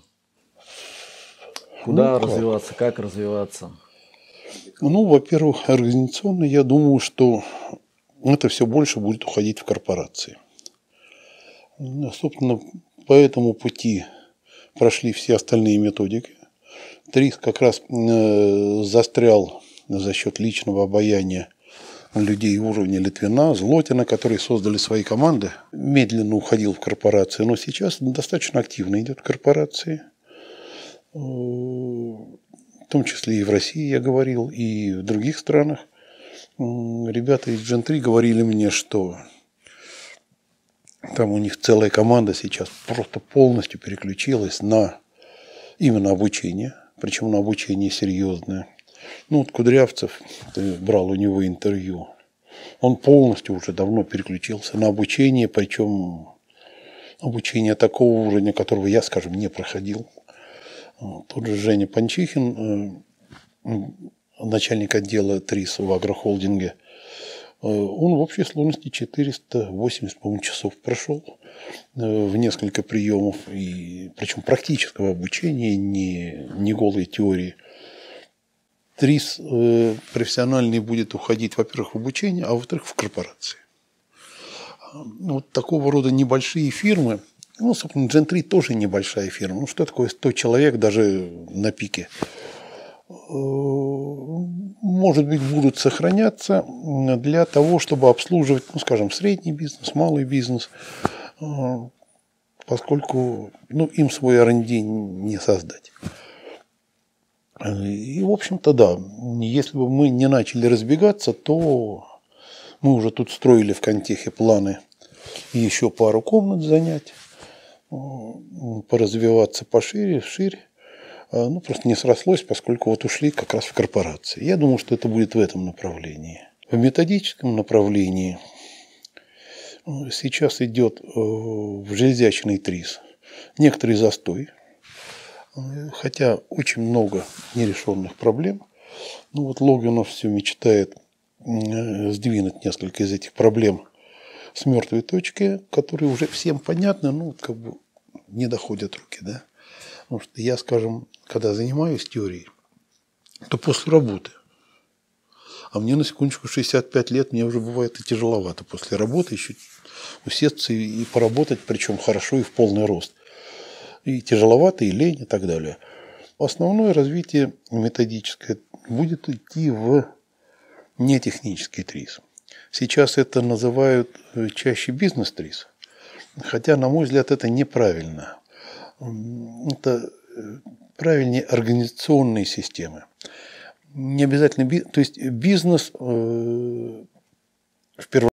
Куда ну, развиваться, как развиваться? Ну, во-первых, организационно я думаю, что это все больше будет уходить в корпорации. Ну, собственно, по этому пути прошли все остальные методики. ТРИС как раз э, застрял за счет личного обаяния людей уровня Литвина, Злотина, которые создали свои команды, медленно уходил в корпорации, но сейчас достаточно активно идет в корпорации, э, в том числе и в России, я говорил, и в других странах. Ребята из Gen3 говорили мне, что там у них целая команда сейчас просто полностью переключилась на именно обучение, причем на обучение серьезное. Ну, вот Кудрявцев, ты брал у него интервью, он полностью уже давно переключился на обучение, причем обучение такого уровня, которого я, скажем, не проходил. Тот же Женя Панчихин, э, начальник отдела ТРИС в агрохолдинге, э, он в общей сложности 480, по-моему, часов прошел э, в несколько приемов, и, причем практического обучения, не, не голой теории. ТРИС э, профессиональный будет уходить, во-первых, в обучение, а во-вторых, в корпорации. Вот такого рода небольшие фирмы, ну, собственно, Gen 3 тоже небольшая фирма. Ну, что такое 100 человек даже на пике? Э, может быть, будут сохраняться для того, чтобы обслуживать, ну, скажем, средний бизнес, малый бизнес, э, поскольку ну, им свой R&D не создать. И, в общем-то, да, если бы мы не начали разбегаться, то мы уже тут строили в Контехе планы еще пару комнат занять, поразвиваться пошире, шире. А, ну, просто не срослось, поскольку вот ушли как раз в корпорации. Я думаю, что это будет в этом направлении. В методическом направлении сейчас идет э, в железячный ТРИС некоторый застой – хотя очень много нерешенных проблем. Ну вот Логвинов все мечтает сдвинуть несколько из этих проблем с мертвой точки, которые уже всем понятны, ну как бы не доходят руки, да. Потому что я, скажем, когда занимаюсь теорией, то после работы, а мне на секундочку 65 лет, мне уже бывает и тяжеловато после работы еще усесться и поработать, причем хорошо и в полный рост – и тяжеловато, и лень, и так далее. Основное развитие методическое будет идти в нетехнический ТРИС. Сейчас это называют э, чаще бизнес-ТРИС, хотя, на мой взгляд, это неправильно. Это э, правильнее организационные системы. Не обязательно, то есть бизнес э, в первом